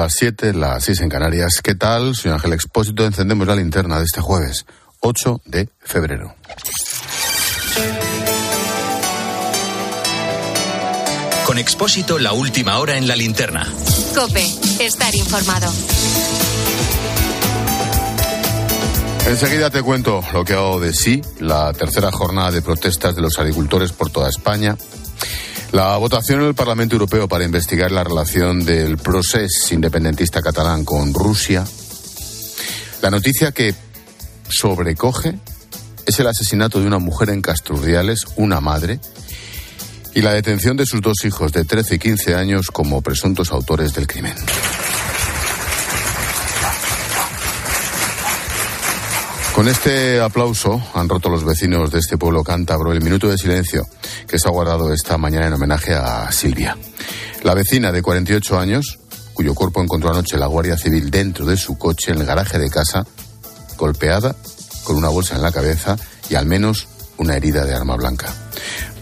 las 7, las 6 en Canarias. ¿Qué tal? Soy Ángel Expósito. Encendemos la linterna de este jueves, 8 de febrero. Con Expósito, la última hora en la linterna. Cope, estar informado. Enseguida te cuento lo que ha dado de sí la tercera jornada de protestas de los agricultores por toda España. La votación en el Parlamento Europeo para investigar la relación del proceso independentista catalán con Rusia. La noticia que sobrecoge es el asesinato de una mujer en Casturdiales, una madre, y la detención de sus dos hijos de 13 y 15 años como presuntos autores del crimen. Con este aplauso han roto los vecinos de este pueblo cántabro el minuto de silencio que se ha guardado esta mañana en homenaje a Silvia. La vecina de 48 años, cuyo cuerpo encontró anoche la Guardia Civil dentro de su coche en el garaje de casa, golpeada con una bolsa en la cabeza y al menos una herida de arma blanca.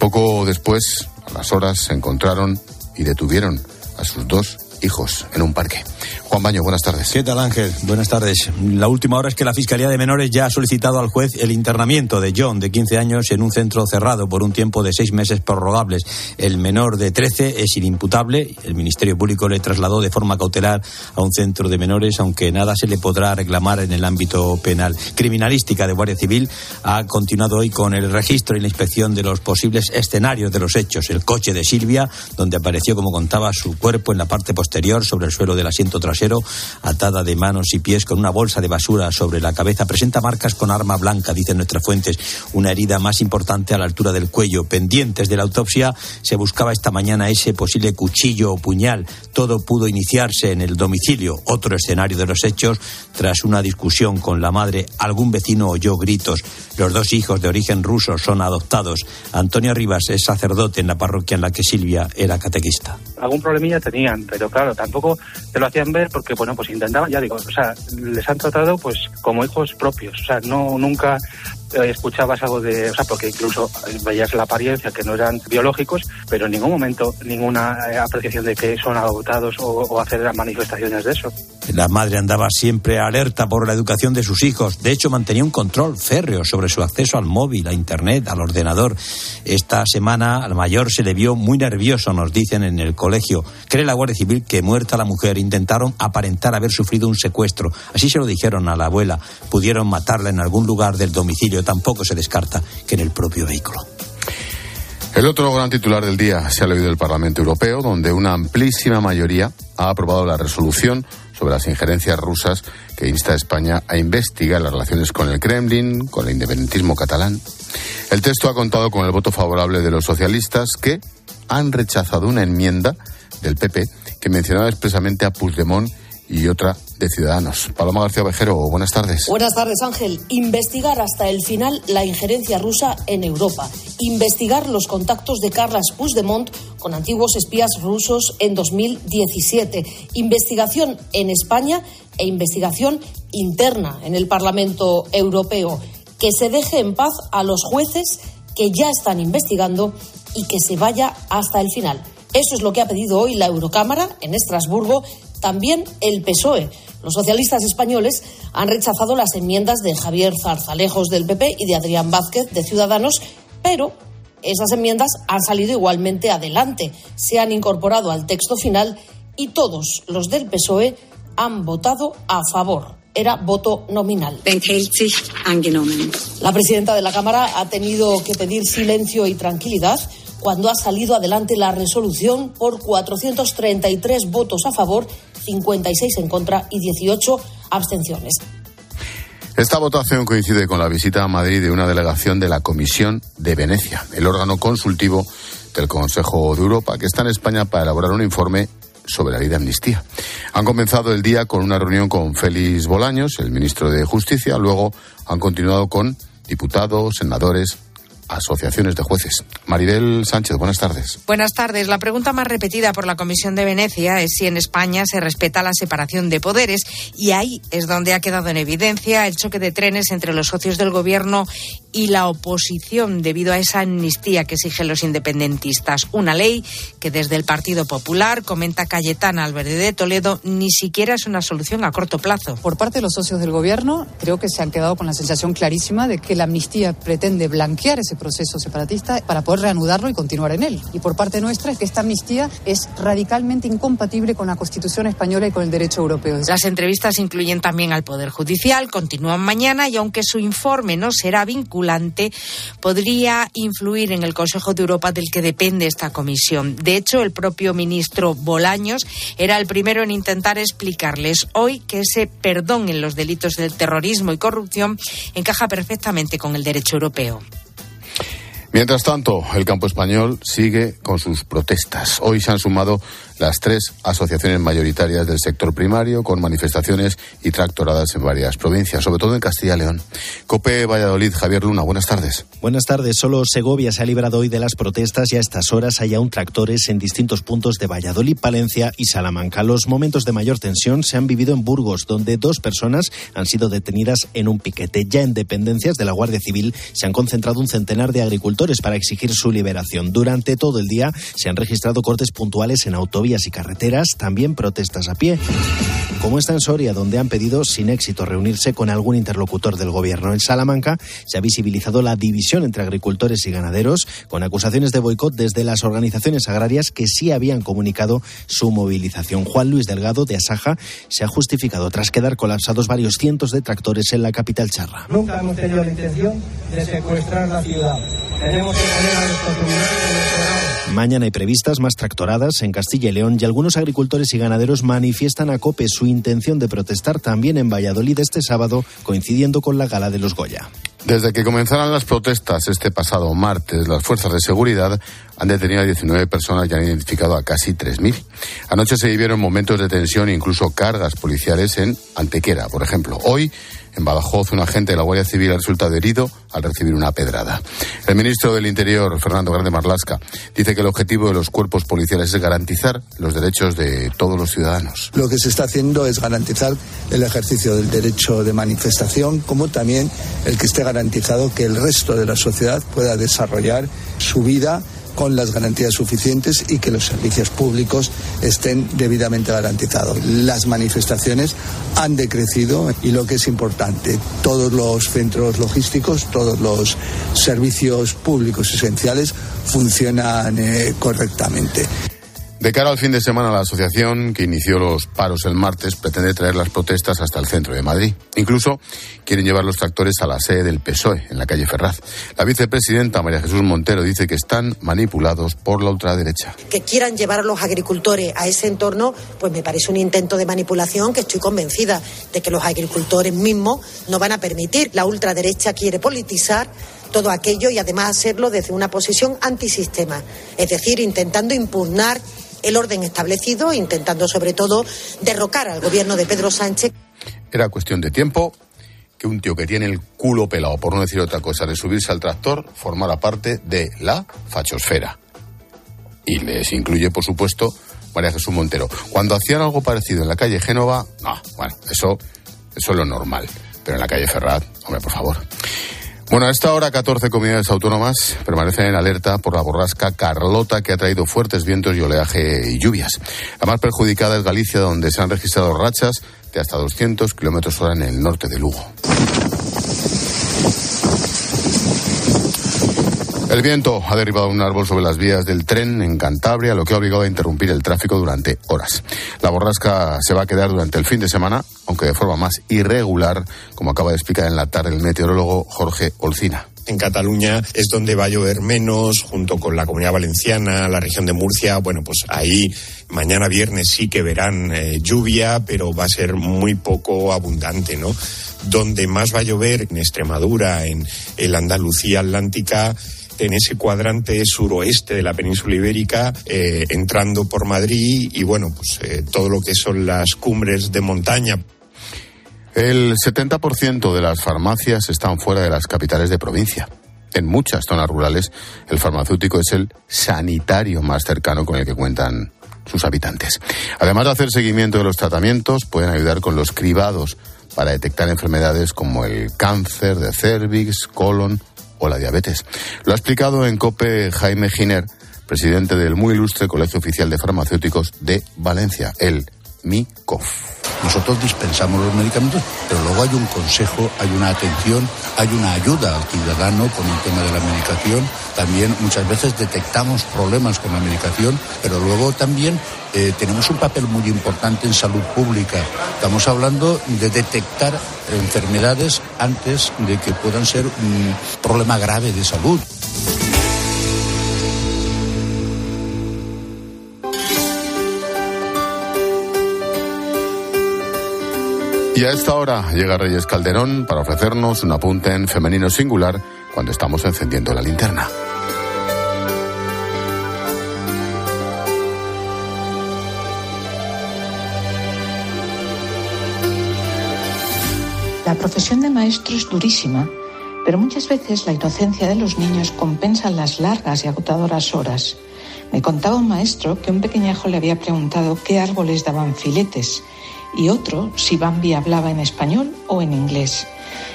Poco después, a las horas, se encontraron y detuvieron a sus dos hijos en un parque. Juan Baño, buenas tardes. ¿Qué tal, Ángel? Buenas tardes. La última hora es que la Fiscalía de Menores ya ha solicitado al juez el internamiento de John, de 15 años, en un centro cerrado por un tiempo de seis meses prorrogables. El menor de 13 es inimputable. El Ministerio Público le trasladó de forma cautelar a un centro de menores, aunque nada se le podrá reclamar en el ámbito penal. Criminalística de Guardia Civil ha continuado hoy con el registro y la inspección de los posibles escenarios de los hechos. El coche de Silvia, donde apareció, como contaba, su cuerpo en la parte posterior sobre el suelo del asiento trasero atada de manos y pies con una bolsa de basura sobre la cabeza. Presenta marcas con arma blanca, dicen nuestras fuentes. Una herida más importante a la altura del cuello. Pendientes de la autopsia, se buscaba esta mañana ese posible cuchillo o puñal. Todo pudo iniciarse en el domicilio. Otro escenario de los hechos, tras una discusión con la madre, algún vecino oyó gritos. Los dos hijos de origen ruso son adoptados. Antonio Rivas es sacerdote en la parroquia en la que Silvia era catequista. Algún problemilla tenían, pero claro, tampoco te lo hacían ver porque, bueno, pues intentaban, ya digo, o sea, les han tratado pues como hijos propios, o sea, no nunca escuchabas algo de, o sea, porque incluso veías la apariencia que no eran biológicos, pero en ningún momento ninguna eh, apreciación de que son adoptados o hacer manifestaciones de eso. La madre andaba siempre alerta por la educación de sus hijos. De hecho, mantenía un control férreo sobre su acceso al móvil, a Internet, al ordenador. Esta semana al mayor se le vio muy nervioso, nos dicen en el colegio. Cree la Guardia Civil que muerta la mujer intentaron aparentar haber sufrido un secuestro. Así se lo dijeron a la abuela. Pudieron matarla en algún lugar del domicilio. Tampoco se descarta que en el propio vehículo. El otro gran titular del día se ha leído del Parlamento Europeo, donde una amplísima mayoría ha aprobado la resolución sobre las injerencias rusas que insta a España a investigar las relaciones con el Kremlin, con el independentismo catalán. El texto ha contado con el voto favorable de los socialistas que han rechazado una enmienda del PP que mencionaba expresamente a Puigdemont y otra de Ciudadanos. Paloma García Vejero, buenas tardes. Buenas tardes, Ángel. Investigar hasta el final la injerencia rusa en Europa. Investigar los contactos de Carlas Puigdemont con antiguos espías rusos en 2017. Investigación en España e investigación interna en el Parlamento Europeo. Que se deje en paz a los jueces que ya están investigando y que se vaya hasta el final. Eso es lo que ha pedido hoy la Eurocámara en Estrasburgo también el PSOE. Los socialistas españoles han rechazado las enmiendas de Javier Zarzalejos del PP y de Adrián Vázquez de Ciudadanos, pero esas enmiendas han salido igualmente adelante, se han incorporado al texto final y todos los del PSOE han votado a favor. Era voto nominal. La presidenta de la Cámara ha tenido que pedir silencio y tranquilidad cuando ha salido adelante la resolución por 433 votos a favor, 56 en contra y 18 abstenciones. Esta votación coincide con la visita a Madrid de una delegación de la Comisión de Venecia, el órgano consultivo del Consejo de Europa, que está en España para elaborar un informe sobre la ley de amnistía. Han comenzado el día con una reunión con Félix Bolaños, el ministro de Justicia, luego han continuado con diputados, senadores, asociaciones de jueces. Maribel Sánchez, buenas tardes. Buenas tardes. La pregunta más repetida por la Comisión de Venecia es si en España se respeta la separación de poderes y ahí es donde ha quedado en evidencia el choque de trenes entre los socios del Gobierno y la oposición debido a esa amnistía que exigen los independentistas. Una ley que desde el Partido Popular, comenta Cayetana Alberde de Toledo, ni siquiera es una solución a corto plazo. Por parte de los socios del Gobierno, creo que se han quedado con la sensación clarísima de que la amnistía pretende blanquear ese proceso separatista para poder reanudarlo y continuar en él. Y por parte nuestra es que esta amnistía es radicalmente incompatible con la Constitución española y con el derecho europeo. Las entrevistas incluyen también al Poder Judicial, continúan mañana y aunque su informe no será vinculante, podría influir en el Consejo de Europa del que depende esta comisión. De hecho, el propio ministro Bolaños era el primero en intentar explicarles hoy que ese perdón en los delitos del terrorismo y corrupción encaja perfectamente con el derecho europeo. Mientras tanto, el campo español sigue con sus protestas. Hoy se han sumado las tres asociaciones mayoritarias del sector primario con manifestaciones y tractoradas en varias provincias, sobre todo en Castilla y León. Cope Valladolid, Javier Luna, buenas tardes. Buenas tardes. Solo Segovia se ha librado hoy de las protestas y a estas horas hay aún tractores en distintos puntos de Valladolid, Palencia y Salamanca. Los momentos de mayor tensión se han vivido en Burgos, donde dos personas han sido detenidas en un piquete. Ya en dependencias de la Guardia Civil se han concentrado un centenar de agricultores para exigir su liberación. Durante todo el día se han registrado cortes puntuales en autovías y carreteras, también protestas a pie. Como está en Soria, donde han pedido sin éxito reunirse con algún interlocutor del gobierno. En Salamanca se ha visibilizado la división entre agricultores y ganaderos, con acusaciones de boicot desde las organizaciones agrarias que sí habían comunicado su movilización. Juan Luis Delgado, de Asaja, se ha justificado tras quedar colapsados varios cientos de tractores en la capital charra. Nunca hemos tenido la intención de secuestrar la ciudad. Tenemos que poner a nuestros Mañana hay previstas más tractoradas en Castilla y León y algunos agricultores y ganaderos manifiestan a COPE su intención de protestar también en Valladolid este sábado, coincidiendo con la gala de los Goya. Desde que comenzaron las protestas este pasado martes, las fuerzas de seguridad han detenido a 19 personas y han identificado a casi 3.000. Anoche se vivieron momentos de tensión e incluso cargas policiales en Antequera, por ejemplo. Hoy en Badajoz, un agente de la Guardia Civil ha resultado herido al recibir una pedrada. El ministro del Interior, Fernando Grande Marlasca, dice que el objetivo de los cuerpos policiales es garantizar los derechos de todos los ciudadanos. Lo que se está haciendo es garantizar el ejercicio del derecho de manifestación, como también el que esté garantizado que el resto de la sociedad pueda desarrollar su vida con las garantías suficientes y que los servicios públicos estén debidamente garantizados. Las manifestaciones han decrecido y lo que es importante, todos los centros logísticos, todos los servicios públicos esenciales funcionan eh, correctamente. De cara al fin de semana, la asociación que inició los paros el martes pretende traer las protestas hasta el centro de Madrid. Incluso quieren llevar los tractores a la sede del PSOE, en la calle Ferraz. La vicepresidenta María Jesús Montero dice que están manipulados por la ultraderecha. Que quieran llevar a los agricultores a ese entorno, pues me parece un intento de manipulación que estoy convencida de que los agricultores mismos no van a permitir. La ultraderecha quiere politizar todo aquello y además hacerlo desde una posición antisistema, es decir, intentando impugnar el orden establecido, intentando sobre todo derrocar al gobierno de Pedro Sánchez. Era cuestión de tiempo que un tío que tiene el culo pelado, por no decir otra cosa, de subirse al tractor, formara parte de la fachosfera. Y les incluye, por supuesto, María Jesús Montero. Cuando hacían algo parecido en la calle Génova, no, bueno, eso, eso es lo normal. Pero en la calle Ferrat, hombre, por favor. Bueno, a esta hora 14 comunidades autónomas permanecen en alerta por la borrasca Carlota que ha traído fuertes vientos y oleaje y lluvias. La más perjudicada es Galicia, donde se han registrado rachas de hasta 200 kilómetros hora en el norte de Lugo. El viento ha derribado un árbol sobre las vías del tren en Cantabria, lo que ha obligado a interrumpir el tráfico durante horas. La borrasca se va a quedar durante el fin de semana, aunque de forma más irregular, como acaba de explicar en la tarde el meteorólogo Jorge Olcina en Cataluña es donde va a llover menos, junto con la Comunidad Valenciana, la región de Murcia. Bueno, pues ahí mañana viernes sí que verán eh, lluvia, pero va a ser muy poco abundante, ¿no? Donde más va a llover en Extremadura, en el Andalucía Atlántica, en ese cuadrante suroeste de la península ibérica, eh, entrando por Madrid y bueno, pues eh, todo lo que son las cumbres de montaña. El 70% de las farmacias están fuera de las capitales de provincia. En muchas zonas rurales, el farmacéutico es el sanitario más cercano con el que cuentan sus habitantes. Además de hacer seguimiento de los tratamientos, pueden ayudar con los cribados para detectar enfermedades como el cáncer de cervix, colon o la diabetes. Lo ha explicado en COPE Jaime Giner, presidente del muy ilustre Colegio Oficial de Farmacéuticos de Valencia, el MICOF. Nosotros dispensamos los medicamentos, pero luego hay un consejo, hay una atención, hay una ayuda al ciudadano con el tema de la medicación. También muchas veces detectamos problemas con la medicación, pero luego también eh, tenemos un papel muy importante en salud pública. Estamos hablando de detectar enfermedades antes de que puedan ser un problema grave de salud. Y a esta hora llega Reyes Calderón para ofrecernos un apunte en femenino singular cuando estamos encendiendo la linterna. La profesión de maestro es durísima, pero muchas veces la inocencia de los niños compensa las largas y agotadoras horas. Me contaba un maestro que un pequeñajo le había preguntado qué árboles daban filetes y otro si Bambi hablaba en español o en inglés.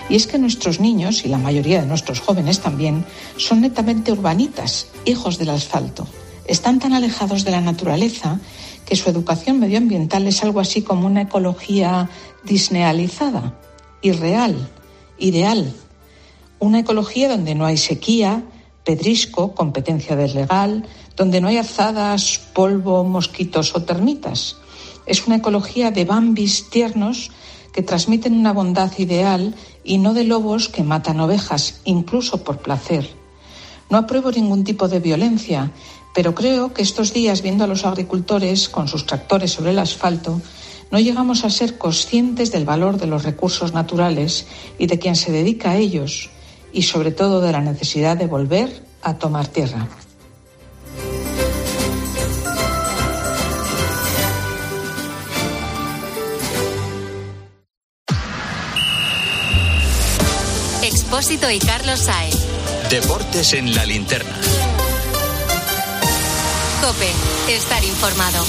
Y es que nuestros niños, y la mayoría de nuestros jóvenes también, son netamente urbanitas, hijos del asfalto. Están tan alejados de la naturaleza que su educación medioambiental es algo así como una ecología disnealizada, irreal, ideal. Una ecología donde no hay sequía, pedrisco, competencia deslegal, donde no hay azadas, polvo, mosquitos o termitas. Es una ecología de bambis tiernos que transmiten una bondad ideal y no de lobos que matan ovejas, incluso por placer. No apruebo ningún tipo de violencia, pero creo que estos días, viendo a los agricultores con sus tractores sobre el asfalto, no llegamos a ser conscientes del valor de los recursos naturales y de quien se dedica a ellos, y sobre todo de la necesidad de volver a tomar tierra. Expósito y Carlos Saez. Deportes en la linterna. Cope, estar informado.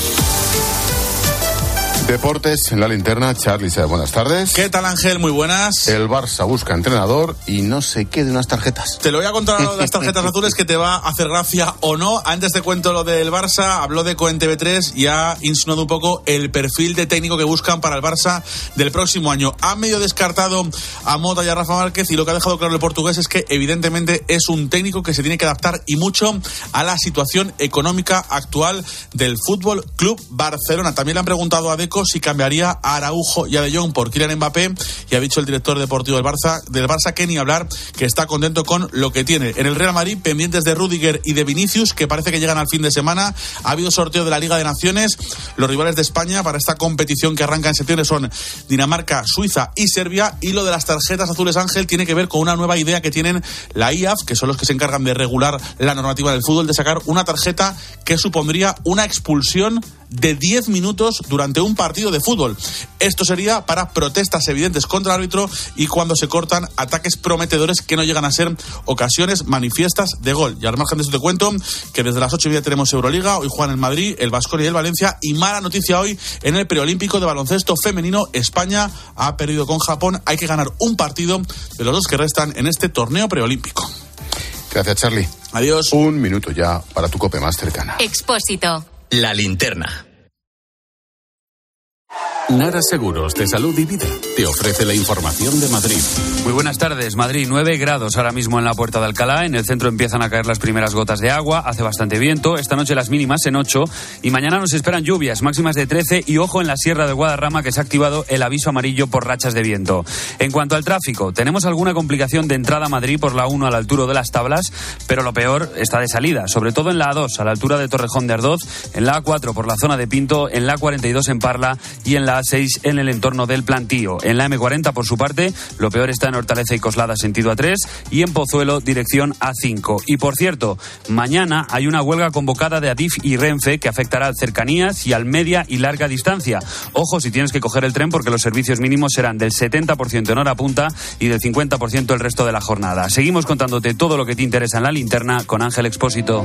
Deportes en la linterna, Charlie, buenas tardes. ¿Qué tal Ángel? Muy buenas. El Barça busca entrenador y no sé qué de unas tarjetas. Te lo voy a contar de las tarjetas azules que te va a hacer gracia o no. Antes te cuento lo del Barça, habló de Coen TV3 y ha insinuado un poco el perfil de técnico que buscan para el Barça del próximo año. Ha medio descartado a Mota y a Rafa Márquez y lo que ha dejado claro el portugués es que evidentemente es un técnico que se tiene que adaptar y mucho a la situación económica actual del Fútbol Club Barcelona. También le han preguntado a Deco si cambiaría a Araujo y a De Jong por Kylian Mbappé y ha dicho el director deportivo del Barça, del Barça que ni hablar, que está contento con lo que tiene. En el Real Madrid, pendientes de Rudiger y de Vinicius, que parece que llegan al fin de semana. Ha habido sorteo de la Liga de Naciones. Los rivales de España para esta competición que arranca en septiembre son Dinamarca, Suiza y Serbia. Y lo de las tarjetas azules Ángel tiene que ver con una nueva idea que tienen la IAF, que son los que se encargan de regular la normativa del fútbol, de sacar una tarjeta que supondría una expulsión de 10 minutos durante un partido de fútbol. Esto sería para protestas evidentes contra el árbitro y cuando se cortan ataques prometedores que no llegan a ser ocasiones manifiestas de gol. Y al margen de eso te cuento que desde las 8 y media tenemos Euroliga, hoy juegan el Madrid, el Vasconia y el Valencia y mala noticia hoy en el preolímpico de baloncesto femenino. España ha perdido con Japón, hay que ganar un partido de los dos que restan en este torneo preolímpico. Gracias, Charlie. Adiós. Un minuto ya para tu cope más cercana. Expósito. La linterna. Nara Seguros de Salud y Vida te ofrece la información de Madrid. Muy buenas tardes. Madrid, 9 grados ahora mismo en la puerta de Alcalá. En el centro empiezan a caer las primeras gotas de agua. Hace bastante viento. Esta noche las mínimas en 8. Y mañana nos esperan lluvias máximas de 13. Y ojo en la Sierra de Guadarrama que se ha activado el aviso amarillo por rachas de viento. En cuanto al tráfico, tenemos alguna complicación de entrada a Madrid por la 1 a la altura de las tablas. Pero lo peor está de salida. Sobre todo en la A2 a la altura de Torrejón de Ardoz. En la A4 por la zona de Pinto. En la A42 en Parla. Y en la la A6 en el entorno del plantío. En la M40, por su parte, lo peor está en Hortaleza y Coslada, sentido A3, y en Pozuelo, dirección A5. Y por cierto, mañana hay una huelga convocada de Adif y Renfe que afectará al cercanías y al media y larga distancia. Ojo si tienes que coger el tren porque los servicios mínimos serán del 70% en hora punta y del 50% el resto de la jornada. Seguimos contándote todo lo que te interesa en la linterna con Ángel Expósito.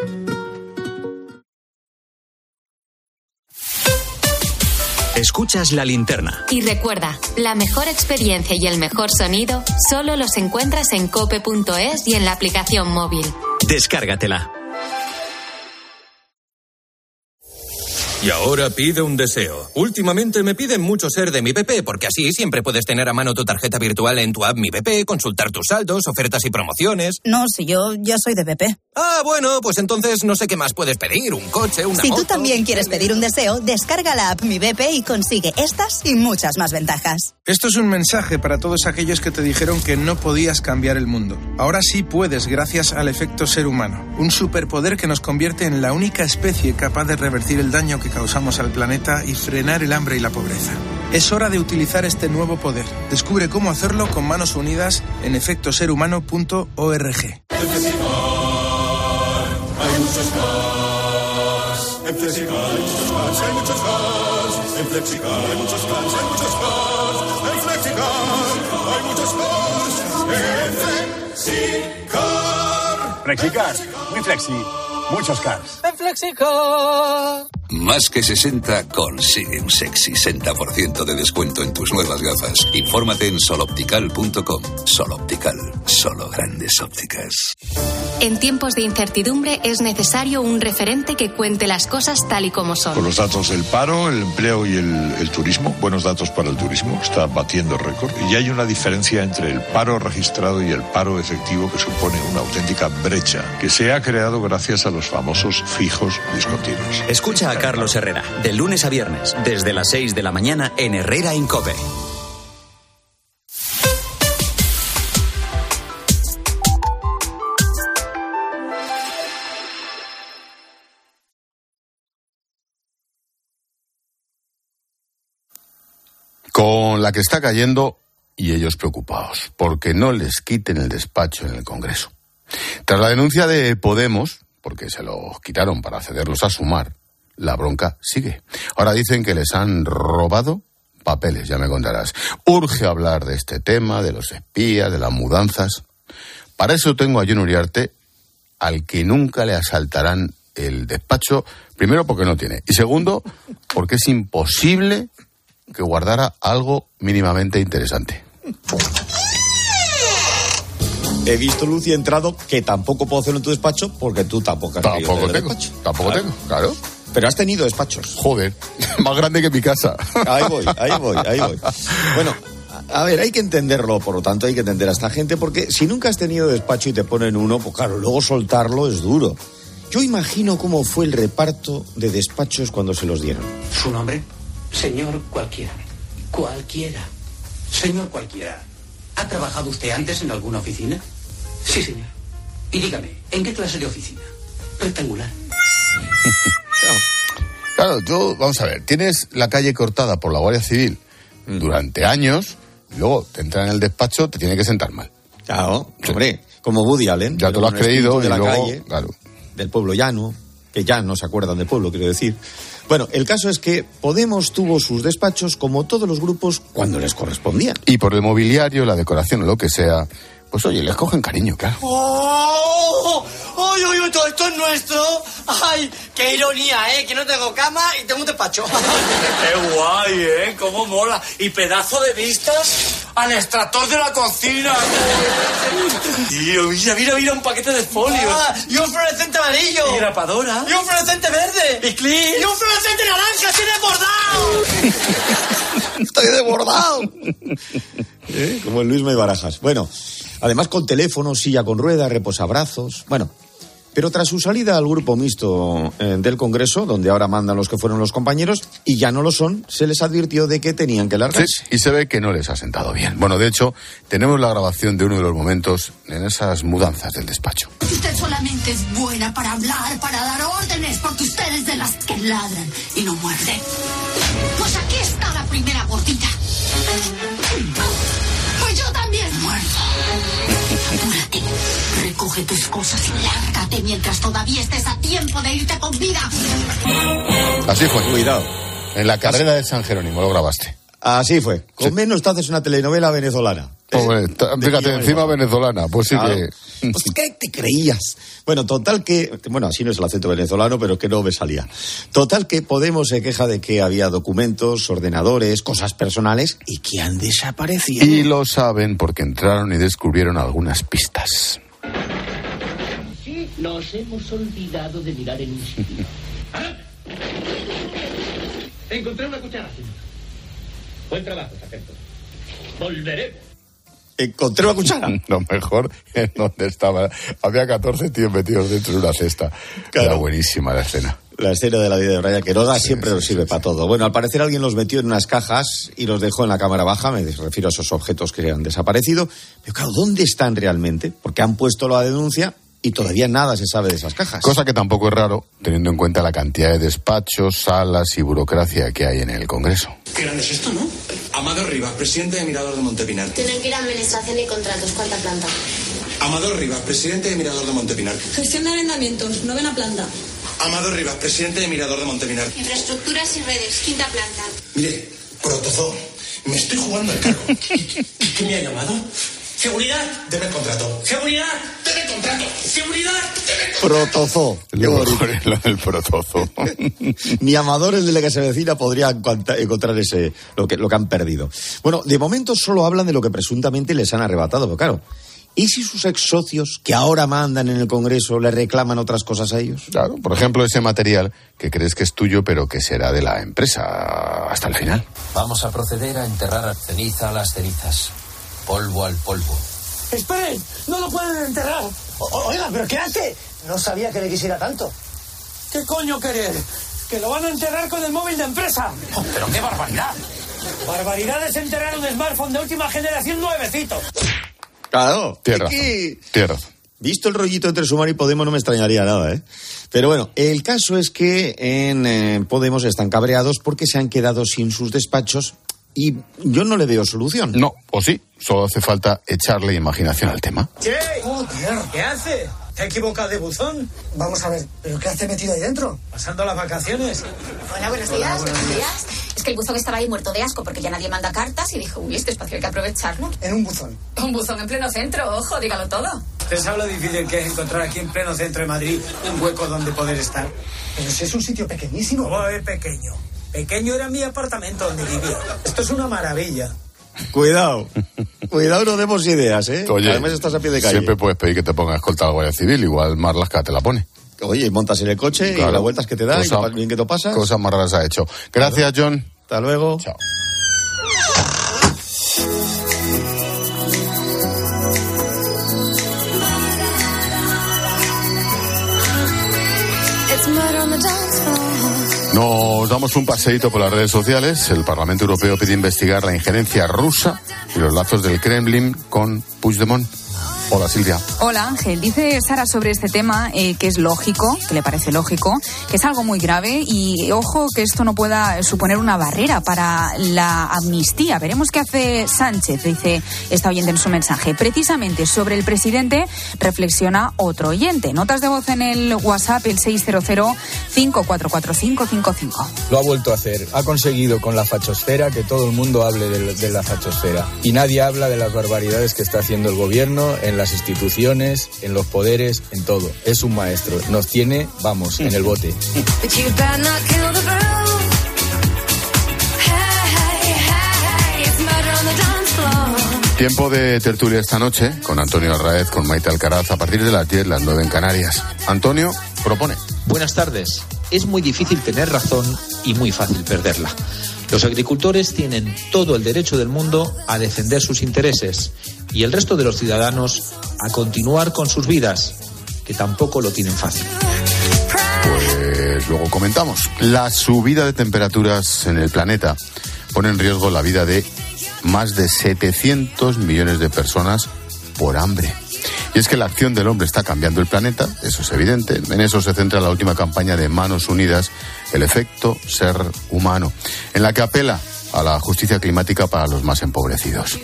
Escuchas la linterna. Y recuerda, la mejor experiencia y el mejor sonido solo los encuentras en cope.es y en la aplicación móvil. Descárgatela. Y ahora pide un deseo. Últimamente me piden mucho ser de mi BP, porque así siempre puedes tener a mano tu tarjeta virtual en tu app Mi BP, consultar tus saldos, ofertas y promociones. No, si yo ya soy de BP. Ah, bueno, pues entonces no sé qué más puedes pedir, un coche, una Si moto. tú también quieres pedir un deseo, descarga la app Mi BP y consigue estas y muchas más ventajas. Esto es un mensaje para todos aquellos que te dijeron que no podías cambiar el mundo. Ahora sí puedes gracias al efecto ser humano, un superpoder que nos convierte en la única especie capaz de revertir el daño que causamos al planeta y frenar el hambre y la pobreza. Es hora de utilizar este nuevo poder. Descubre cómo hacerlo con manos unidas en efectoserhumano.org. Hay muchos cars. En Flexicar hay muchos cars, hay muchos cars. En Flexicar hay muchos cars, hay muchos cars. En Flexicar hay muchos cars. En Flexicar. Flexicar, muy flexi, muchos cars. En Flexicar. Más que 60 consigue un sexy 60% de descuento en tus nuevas gafas. Infórmate en soloptical.com. Soloptical, solo grandes ópticas. En tiempos de incertidumbre es necesario un referente que cuente las cosas tal y como son. Con los datos del paro, el empleo y el, el turismo, buenos datos para el turismo, está batiendo récord. Y hay una diferencia entre el paro registrado y el paro efectivo que supone una auténtica brecha que se ha creado gracias a los famosos fijos discontinuos. Escucha Carlos Herrera, de lunes a viernes, desde las 6 de la mañana en Herrera Incope. Con la que está cayendo y ellos preocupados, porque no les quiten el despacho en el Congreso. Tras la denuncia de Podemos, porque se los quitaron para cederlos a sumar, la bronca sigue. Ahora dicen que les han robado papeles, ya me contarás. Urge hablar de este tema, de los espías, de las mudanzas. Para eso tengo a John Uriarte, al que nunca le asaltarán el despacho, primero porque no tiene, y segundo porque es imposible que guardara algo mínimamente interesante. He visto luz y he entrado que tampoco puedo hacerlo en tu despacho porque tú tampoco has Tampoco tengo, despacho. tampoco Claro. tengo, claro. Pero has tenido despachos. Joder, más grande que mi casa. Ahí voy, ahí voy, ahí voy. Bueno, a ver, hay que entenderlo, por lo tanto hay que entender a esta gente porque si nunca has tenido despacho y te ponen uno, pues claro, luego soltarlo es duro. Yo imagino cómo fue el reparto de despachos cuando se los dieron. ¿Su nombre? Señor cualquiera. Cualquiera. Señor cualquiera. ¿Ha trabajado usted antes en alguna oficina? Sí, señor. Y dígame, ¿en qué clase de oficina? Rectangular. Claro, tú, vamos a ver, tienes la calle cortada por la Guardia Civil durante años, y luego te entra en el despacho, te tiene que sentar mal. Claro, hombre, como Woody Allen. Ya te lo has creído de y la luego, calle, claro. del pueblo llano, que ya no se acuerdan del pueblo, quiero decir. Bueno, el caso es que Podemos tuvo sus despachos como todos los grupos cuando les correspondía. Y por el mobiliario, la decoración o lo que sea, pues oye, les cogen cariño, claro. ¡Oh! ¡Uy, uy, uy! Todo esto es nuestro. ¡Ay! ¡Qué ironía, eh! Que no tengo cama y tengo un despacho. ¡Qué guay, eh! ¡Cómo mola! Y pedazo de vistas al extractor de la cocina. Tío, mira, mira, mira, un paquete de folios. Ah, y un fluorescente amarillo. Y grapadora. Y un fluorescente verde. Y clip. Y un fluorescente naranja. ¡Estoy desbordado! Estoy desbordado. ¿Eh? Como el Luis May Barajas. Bueno, además con teléfono, silla con ruedas, reposabrazos. Bueno, pero tras su salida al grupo mixto eh, del Congreso, donde ahora mandan los que fueron los compañeros, y ya no lo son, se les advirtió de que tenían que largarse. Sí, y se ve que no les ha sentado bien. Bueno, de hecho, tenemos la grabación de uno de los momentos en esas mudanzas del despacho. Usted solamente es buena para hablar, para dar órdenes, porque usted es de las que ladran y no muerden. Pues aquí está la primera gordita. Recoge tus cosas y lárgate mientras todavía estés a tiempo de irte con vida. Así fue. Cuidado. En la carrera de San Jerónimo lo grabaste. Así fue. Con menos te haces una telenovela venezolana. Hombre, t- fíjate, encima venezolana, pues sí Claro. que... Pues, ¿Qué te creías? Bueno, total que, bueno, así no es el acento venezolano, pero que no me salía. Total que Podemos se queja de que había documentos, ordenadores, cosas personales y que han desaparecido. Y lo saben porque entraron y descubrieron algunas pistas. Sí, nos hemos olvidado de mirar en un sitio. Encontré una cuchara, señor. Buen trabajo, sargento. Volveremos. Encontré una cuchara. Lo mejor es donde estaba. Había 14 tíos metidos dentro de una cesta. Era buenísima la escena. La escena de la vida de Brian Quiroga siempre nos sirve para todo. Bueno, al parecer alguien los metió en unas cajas y los dejó en la cámara baja, me refiero a esos objetos que han desaparecido. Pero claro, ¿dónde están realmente? Porque han puesto la denuncia y todavía nada se sabe de esas cajas. Cosa que tampoco es raro, teniendo en cuenta la cantidad de despachos, salas y burocracia que hay en el Congreso. Qué grande es esto, ¿no? Amador Rivas, presidente de Mirador de Montepinar. Tienen que ir a administración y contratos. ¿Cuánta planta? Amador Rivas, presidente de Mirador de Montepinar. Gestión de arrendamientos. Novena planta. Amador Rivas, presidente de Mirador de Montepinar. Infraestructuras y redes. Quinta planta. Mire, protozoo, me estoy jugando el cargo. ¿Qué me ha llamado? Seguridad. Debe contrato. Seguridad. Debe contrato. Seguridad. Lo mejor es lo del protozo. Ni amadores de la que se vecina podrían encontrar ese lo que, lo que han perdido. Bueno, de momento solo hablan de lo que presuntamente les han arrebatado, pero claro. ¿Y si sus ex socios, que ahora mandan en el Congreso, le reclaman otras cosas a ellos? Claro, por ejemplo, ese material que crees que es tuyo, pero que será de la empresa hasta el final. Vamos a proceder a enterrar a ceniza a las cenizas. Polvo al polvo. ¡Esperen! ¡No lo pueden enterrar! O- oiga, ¿pero qué hace? No sabía que le quisiera tanto. ¿Qué coño querer? ¡Que lo van a enterrar con el móvil de empresa! ¡Pero qué barbaridad! Barbaridad es enterrar un smartphone de última generación nuevecito. Claro. Tierra. Tierra. Visto el rollito entre Sumar y Podemos no me extrañaría nada, ¿eh? Pero bueno, el caso es que en eh, Podemos están cabreados porque se han quedado sin sus despachos y yo no le veo solución. No, o sí, solo hace falta echarle imaginación al tema. ¿Qué? ¿Qué hace? ¿Te equivocado de buzón? Vamos a ver, ¿pero qué hace metido ahí dentro? ¿Pasando las vacaciones? Hola, buenos días, buenos días. Es que el buzón estaba ahí muerto de asco porque ya nadie manda cartas y dijo, uy, este espacio hay que aprovecharlo. En un buzón. Un buzón en pleno centro, ojo, dígalo todo. ¿Usted sabe lo difícil que es encontrar aquí en pleno centro de Madrid un hueco donde poder estar? Pero si es un sitio pequeñísimo. ¿Cómo es pequeño? Pequeño era mi apartamento donde vivía. Esto es una maravilla. Cuidado. Cuidado, no demos ideas, ¿eh? Oye, Además estás a pie de calle. siempre puedes pedir que te ponga escolta a la Guardia Civil, igual Marlaska te la pone. Oye, montas en el coche y las vueltas que te da y Cosa- bien que te pasas. Cosas más raras ha hecho. Gracias, John. Hasta luego. Chao. Nos damos un paseíto por las redes sociales. El Parlamento Europeo pide investigar la injerencia rusa y los lazos del Kremlin con Puigdemont. Hola Silvia. Hola Ángel, dice Sara sobre este tema eh, que es lógico, que le parece lógico, que es algo muy grave y ojo que esto no pueda suponer una barrera para la amnistía. Veremos qué hace Sánchez, dice esta oyente en su mensaje. Precisamente sobre el presidente reflexiona otro oyente. Notas de voz en el WhatsApp el 600-544555. Lo ha vuelto a hacer. Ha conseguido con la fachosfera que todo el mundo hable de, de la fachosfera. Y nadie habla de las barbaridades que está haciendo el gobierno en las instituciones, en los poderes, en todo. Es un maestro. Nos tiene, vamos, en el bote. Tiempo de tertulia esta noche con Antonio Arraez, con Maite Alcaraz, a partir de las 10, las 9 en Canarias. Antonio propone. Buenas tardes. Es muy difícil tener razón y muy fácil perderla. Los agricultores tienen todo el derecho del mundo a defender sus intereses y el resto de los ciudadanos a continuar con sus vidas, que tampoco lo tienen fácil. Pues luego comentamos. La subida de temperaturas en el planeta pone en riesgo la vida de más de 700 millones de personas por hambre. Y es que la acción del hombre está cambiando el planeta, eso es evidente. En eso se centra la última campaña de Manos Unidas, el efecto ser humano, en la que apela a la justicia climática para los más empobrecidos.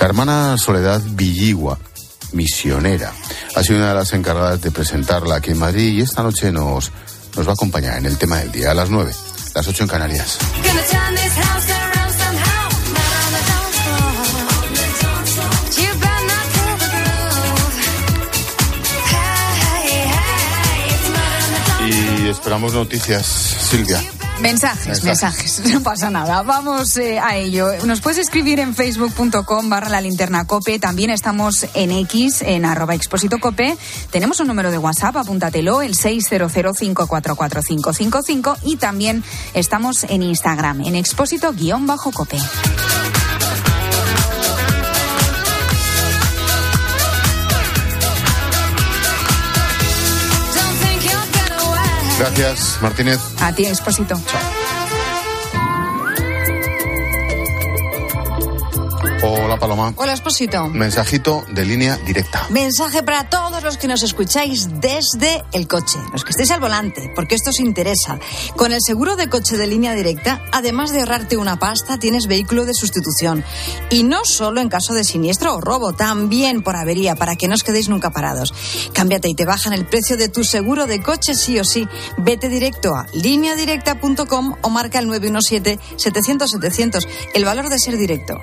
La hermana Soledad Villigua, misionera, ha sido una de las encargadas de presentarla aquí en Madrid y esta noche nos, nos va a acompañar en el tema del día a las 9, las 8 en Canarias. Esperamos noticias, Silvia. Mensajes, mensajes, no pasa nada. Vamos eh, a ello. Nos puedes escribir en facebook.com barra la linterna cope. También estamos en X, en arroba exposito cope. Tenemos un número de WhatsApp, apúntatelo, el 600544555 y también estamos en Instagram, en expósito guion bajo cope. Gracias, Martínez. A ti, expósito. Hola, Paloma. Hola, Esposito. Mensajito de línea directa. Mensaje para todos los que nos escucháis desde el coche, los que estéis al volante, porque esto os interesa. Con el seguro de coche de línea directa, además de ahorrarte una pasta, tienes vehículo de sustitución. Y no solo en caso de siniestro o robo, también por avería, para que no os quedéis nunca parados. Cámbiate y te bajan el precio de tu seguro de coche sí o sí. Vete directo a lineadirecta.com o marca el 917-700-700. El valor de ser directo.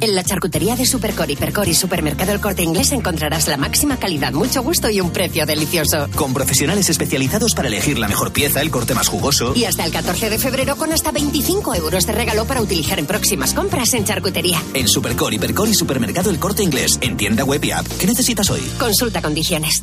En la charcutería de Supercor, Hipercor y Supermercado El Corte Inglés encontrarás la máxima calidad, mucho gusto y un precio delicioso. Con profesionales especializados para elegir la mejor pieza, el corte más jugoso. Y hasta el 14 de febrero con hasta 25 euros de regalo para utilizar en próximas compras en charcutería. En Supercor, Hipercor y Supermercado El Corte Inglés. En tienda web y app. ¿Qué necesitas hoy? Consulta condiciones.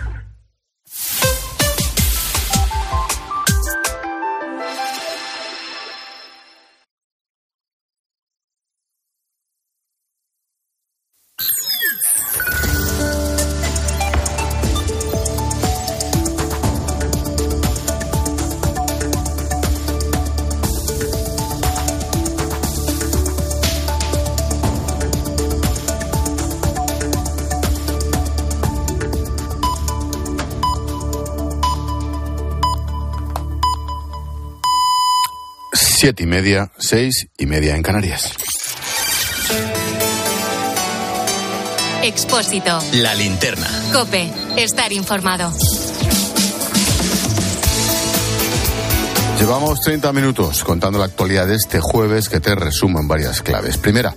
Siete y media, seis y media en Canarias. Expósito. La linterna. Cope. Estar informado. Llevamos 30 minutos contando la actualidad de este jueves que te resumo en varias claves. Primera,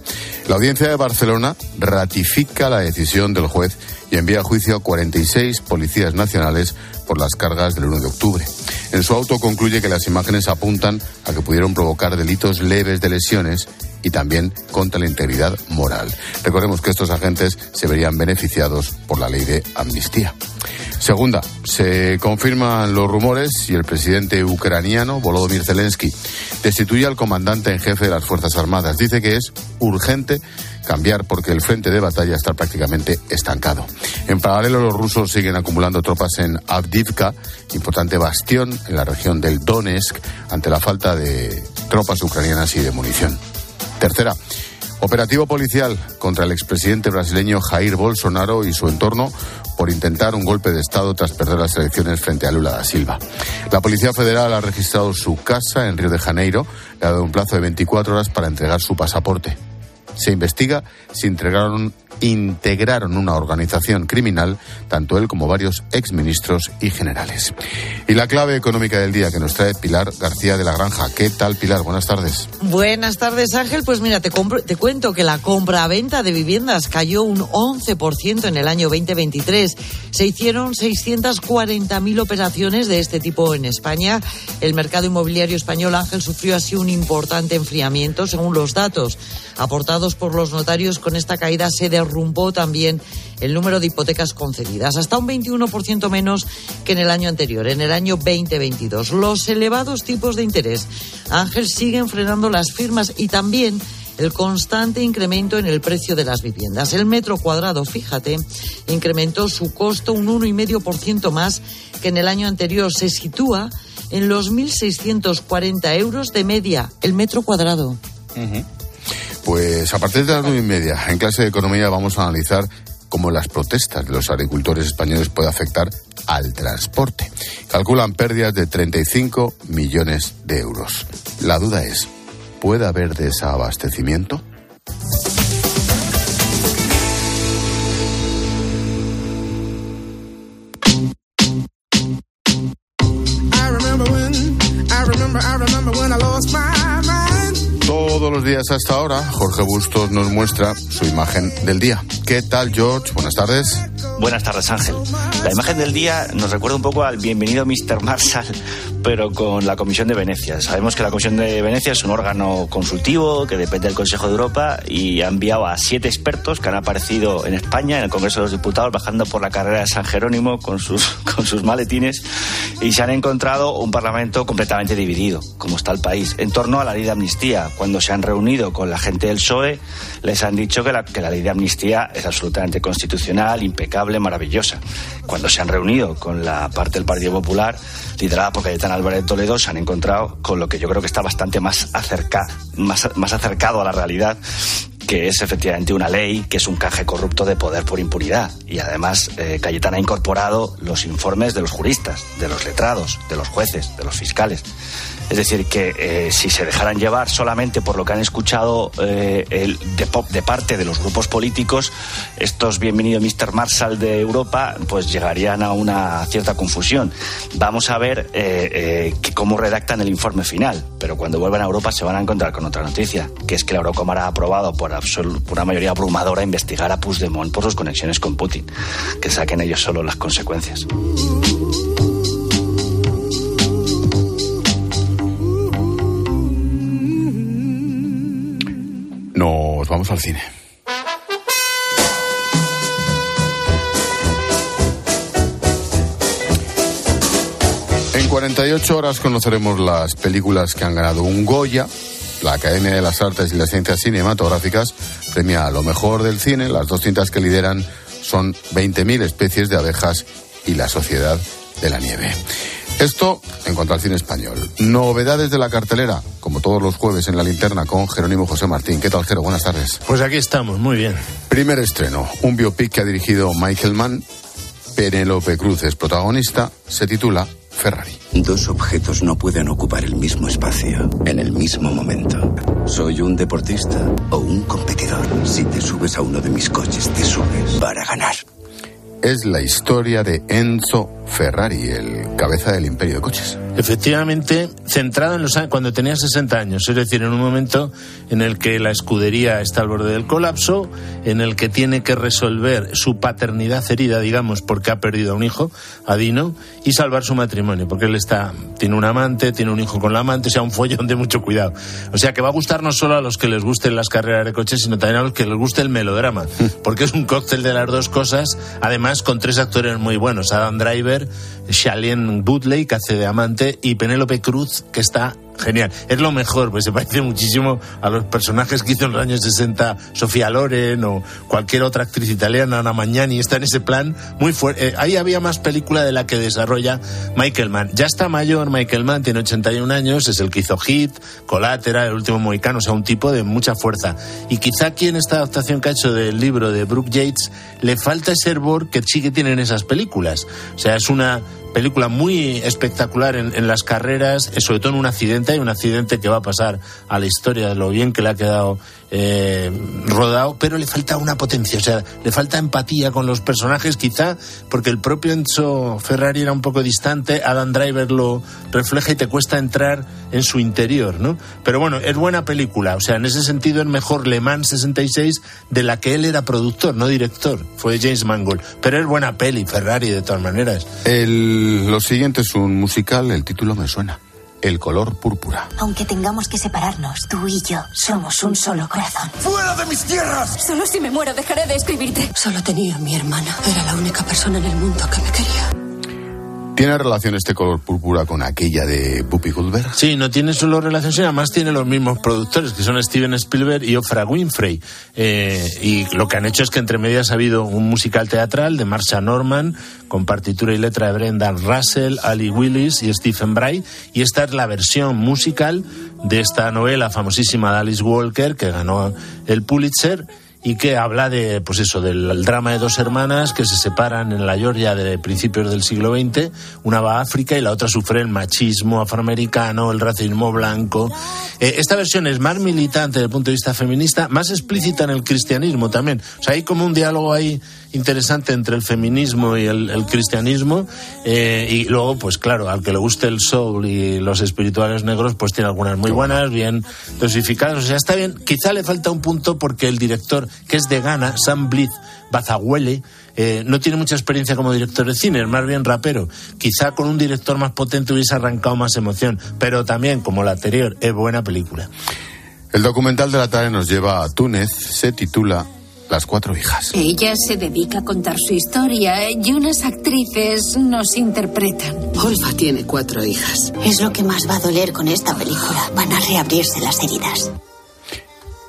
la audiencia de Barcelona ratifica la decisión del juez y envía a juicio a 46 policías nacionales por las cargas del 1 de octubre. En su auto concluye que las imágenes apuntan a que pudieron provocar delitos leves de lesiones y también contra la integridad moral. Recordemos que estos agentes se verían beneficiados por la ley de amnistía. Segunda, se confirman los rumores y el presidente ucraniano Volodymyr Zelensky destituye al comandante en jefe de las Fuerzas Armadas. Dice que es urgente cambiar porque el frente de batalla está prácticamente estancado. En paralelo, los rusos siguen acumulando tropas en Avdivka, importante bastión en la región del Donetsk, ante la falta de tropas ucranianas y de munición. Tercera, operativo policial contra el expresidente brasileño Jair Bolsonaro y su entorno por intentar un golpe de Estado tras perder las elecciones frente a Lula da Silva. La Policía Federal ha registrado su casa en Río de Janeiro, le ha dado un plazo de 24 horas para entregar su pasaporte. Se investiga si integraron, integraron una organización criminal, tanto él como varios exministros y generales. Y la clave económica del día que nos trae Pilar García de la Granja. ¿Qué tal, Pilar? Buenas tardes. Buenas tardes, Ángel. Pues mira, te, te cuento que la compra-venta de viviendas cayó un 11% en el año 2023. Se hicieron 640.000 operaciones de este tipo en España. El mercado inmobiliario español, Ángel, sufrió así un importante enfriamiento, según los datos aportados por los notarios. Con esta caída se derrumbó también el número de hipotecas concedidas, hasta un 21% menos que en el año anterior, en el año 2022. Los elevados tipos de interés, Ángel, siguen frenando las firmas y también el constante incremento en el precio de las viviendas. El metro cuadrado, fíjate, incrementó su costo un 1,5% más que en el año anterior. Se sitúa en los 1.640 euros de media el metro cuadrado. Pues a partir de las nueve y media, en clase de economía, vamos a analizar cómo las protestas de los agricultores españoles puede afectar al transporte. Calculan pérdidas de 35 millones de euros. La duda es, ¿puede haber desabastecimiento? Todos los días hasta ahora, Jorge Bustos nos muestra su imagen del día. ¿Qué tal, George? Buenas tardes. Buenas tardes, Ángel. La imagen del día nos recuerda un poco al bienvenido Mr. Marshall, pero con la Comisión de Venecia. Sabemos que la Comisión de Venecia es un órgano consultivo que depende del Consejo de Europa y ha enviado a siete expertos que han aparecido en España, en el Congreso de los Diputados, bajando por la carrera de San Jerónimo con sus, con sus maletines y se han encontrado un Parlamento completamente dividido, como está el país, en torno a la ley de amnistía. Cuando se han reunido con la gente del PSOE, les han dicho que la, que la ley de amnistía es absolutamente constitucional, impecable, maravillosa. Cuando se han reunido con la parte del Partido Popular, liderada por Cayetana Álvarez Toledo, se han encontrado con lo que yo creo que está bastante más, acerca, más, acercado a la realidad que es efectivamente una ley, que es un caje corrupto de poder por impunidad. Y además, eh, ha incorporado los informes de los juristas, de los letrados, de los jueces, de los fiscales. Es decir, que eh, si se dejaran llevar solamente por lo que han escuchado eh, de, parte de los grupos políticos, estos bienvenido Mr. Marshall de Europa, pues llegarían a una cierta confusión. Vamos a ver eh, cómo redactan el informe final, pero cuando vuelvan a Europa se van a encontrar con otra noticia, que es que la Eurocámara ha aprobado por, por una mayoría abrumadora investigar a Puigdemont por sus conexiones con Putin, que saquen ellos solo las consecuencias. Nos vamos al cine. En 48 horas conoceremos las películas que han ganado un Goya. La Academia de las Artes y las Ciencias Cinematográficas premia a lo mejor del cine. Las dos cintas que lideran son 20.000 especies de abejas y la Sociedad de la Nieve. Esto en cuanto al cine español. Novedades de la cartelera, como todos los jueves en la linterna con Jerónimo José Martín. ¿Qué tal, Jero? Buenas tardes. Pues aquí estamos, muy bien. Primer estreno, un biopic que ha dirigido Michael Mann. Penélope Cruz es protagonista, se titula Ferrari. Dos objetos no pueden ocupar el mismo espacio en el mismo momento. Soy un deportista o un competidor. Si te subes a uno de mis coches, te subes para ganar. Es la historia de Enzo Ferrari, el cabeza del imperio de coches. Efectivamente, centrado en los años, cuando tenía 60 años, es decir, en un momento en el que la escudería está al borde del colapso, en el que tiene que resolver su paternidad herida, digamos, porque ha perdido a un hijo, a Dino, y salvar su matrimonio, porque él está, tiene un amante, tiene un hijo con la amante, o sea, un follón de mucho cuidado. O sea, que va a gustar no solo a los que les gusten las carreras de coches, sino también a los que les guste el melodrama, porque es un cóctel de las dos cosas, además con tres actores muy buenos, Adam Driver, Shailene Woodley, que hace de amante, y Penélope Cruz, que está genial. Es lo mejor, pues se parece muchísimo a los personajes que hizo en los años 60 Sofía Loren o cualquier otra actriz italiana, Ana Magnani, está en ese plan muy fuerte. Eh, ahí había más película de la que desarrolla Michael Mann. Ya está mayor Michael Mann, tiene 81 años, es el que hizo Hit, Collateral, El último mohicano, o sea, un tipo de mucha fuerza. Y quizá aquí en esta adaptación que ha hecho del libro de Brooke Yates le falta ese hervor que sí que tienen esas películas. O sea, es una película muy espectacular en, las carreras, eh, sobre todo en un accidente. Hay un accidente que va a pasar a la historia de lo bien que le ha quedado eh, rodado, pero le falta una potencia, o sea, le falta empatía con los personajes, quizá porque el propio Enzo Ferrari era un poco distante, Adam Driver lo refleja y te cuesta entrar en su interior, ¿no? Pero bueno, es buena película, o sea, en ese sentido es mejor Le Mans 66 de la que él era productor, no director, fue James Mangold, pero es buena peli, Ferrari de todas maneras. El, lo siguiente es un musical, el título me suena. El color púrpura. Aunque tengamos que separarnos, tú y yo somos un solo corazón. ¡Fuera de mis tierras! Solo si me muero dejaré de escribirte. Solo tenía a mi hermana. Era la única persona en el mundo que me quería. ¿Tiene relación este color púrpura con aquella de Whoopi Goldberg? Sí, no tiene solo relación, sino además tiene los mismos productores, que son Steven Spielberg y Oprah Winfrey. Eh, y lo que han hecho es que entre medias ha habido un musical teatral de Marsha Norman, con partitura y letra de Brendan Russell, Ali Willis y Stephen Bright. Y esta es la versión musical de esta novela famosísima de Alice Walker, que ganó el Pulitzer y que habla de, pues eso, del drama de dos hermanas que se separan en la Georgia de principios del siglo XX. Una va a África y la otra sufre el machismo afroamericano, el racismo blanco. Eh, esta versión es más militante desde el punto de vista feminista, más explícita en el cristianismo también. O sea, hay como un diálogo ahí interesante entre el feminismo y el, cristianismo. eh, y luego, pues claro, al que le guste el soul y los espirituales negros, pues tiene algunas muy buenas, bien dosificadas. O sea, está bien. Quizá le falta un punto porque el director, que es de Ghana, Sam Blith Bazahuele, eh, no tiene mucha experiencia como director de cine, es más bien rapero. Quizá con un director más potente hubiese arrancado más emoción, pero también, como la anterior, es buena película. El documental de la tarde nos lleva a Túnez, se titula Las cuatro hijas. Ella se dedica a contar su historia y unas actrices nos interpretan. Olfa tiene cuatro hijas. Es lo que más va a doler con esta película. Van a reabrirse las heridas.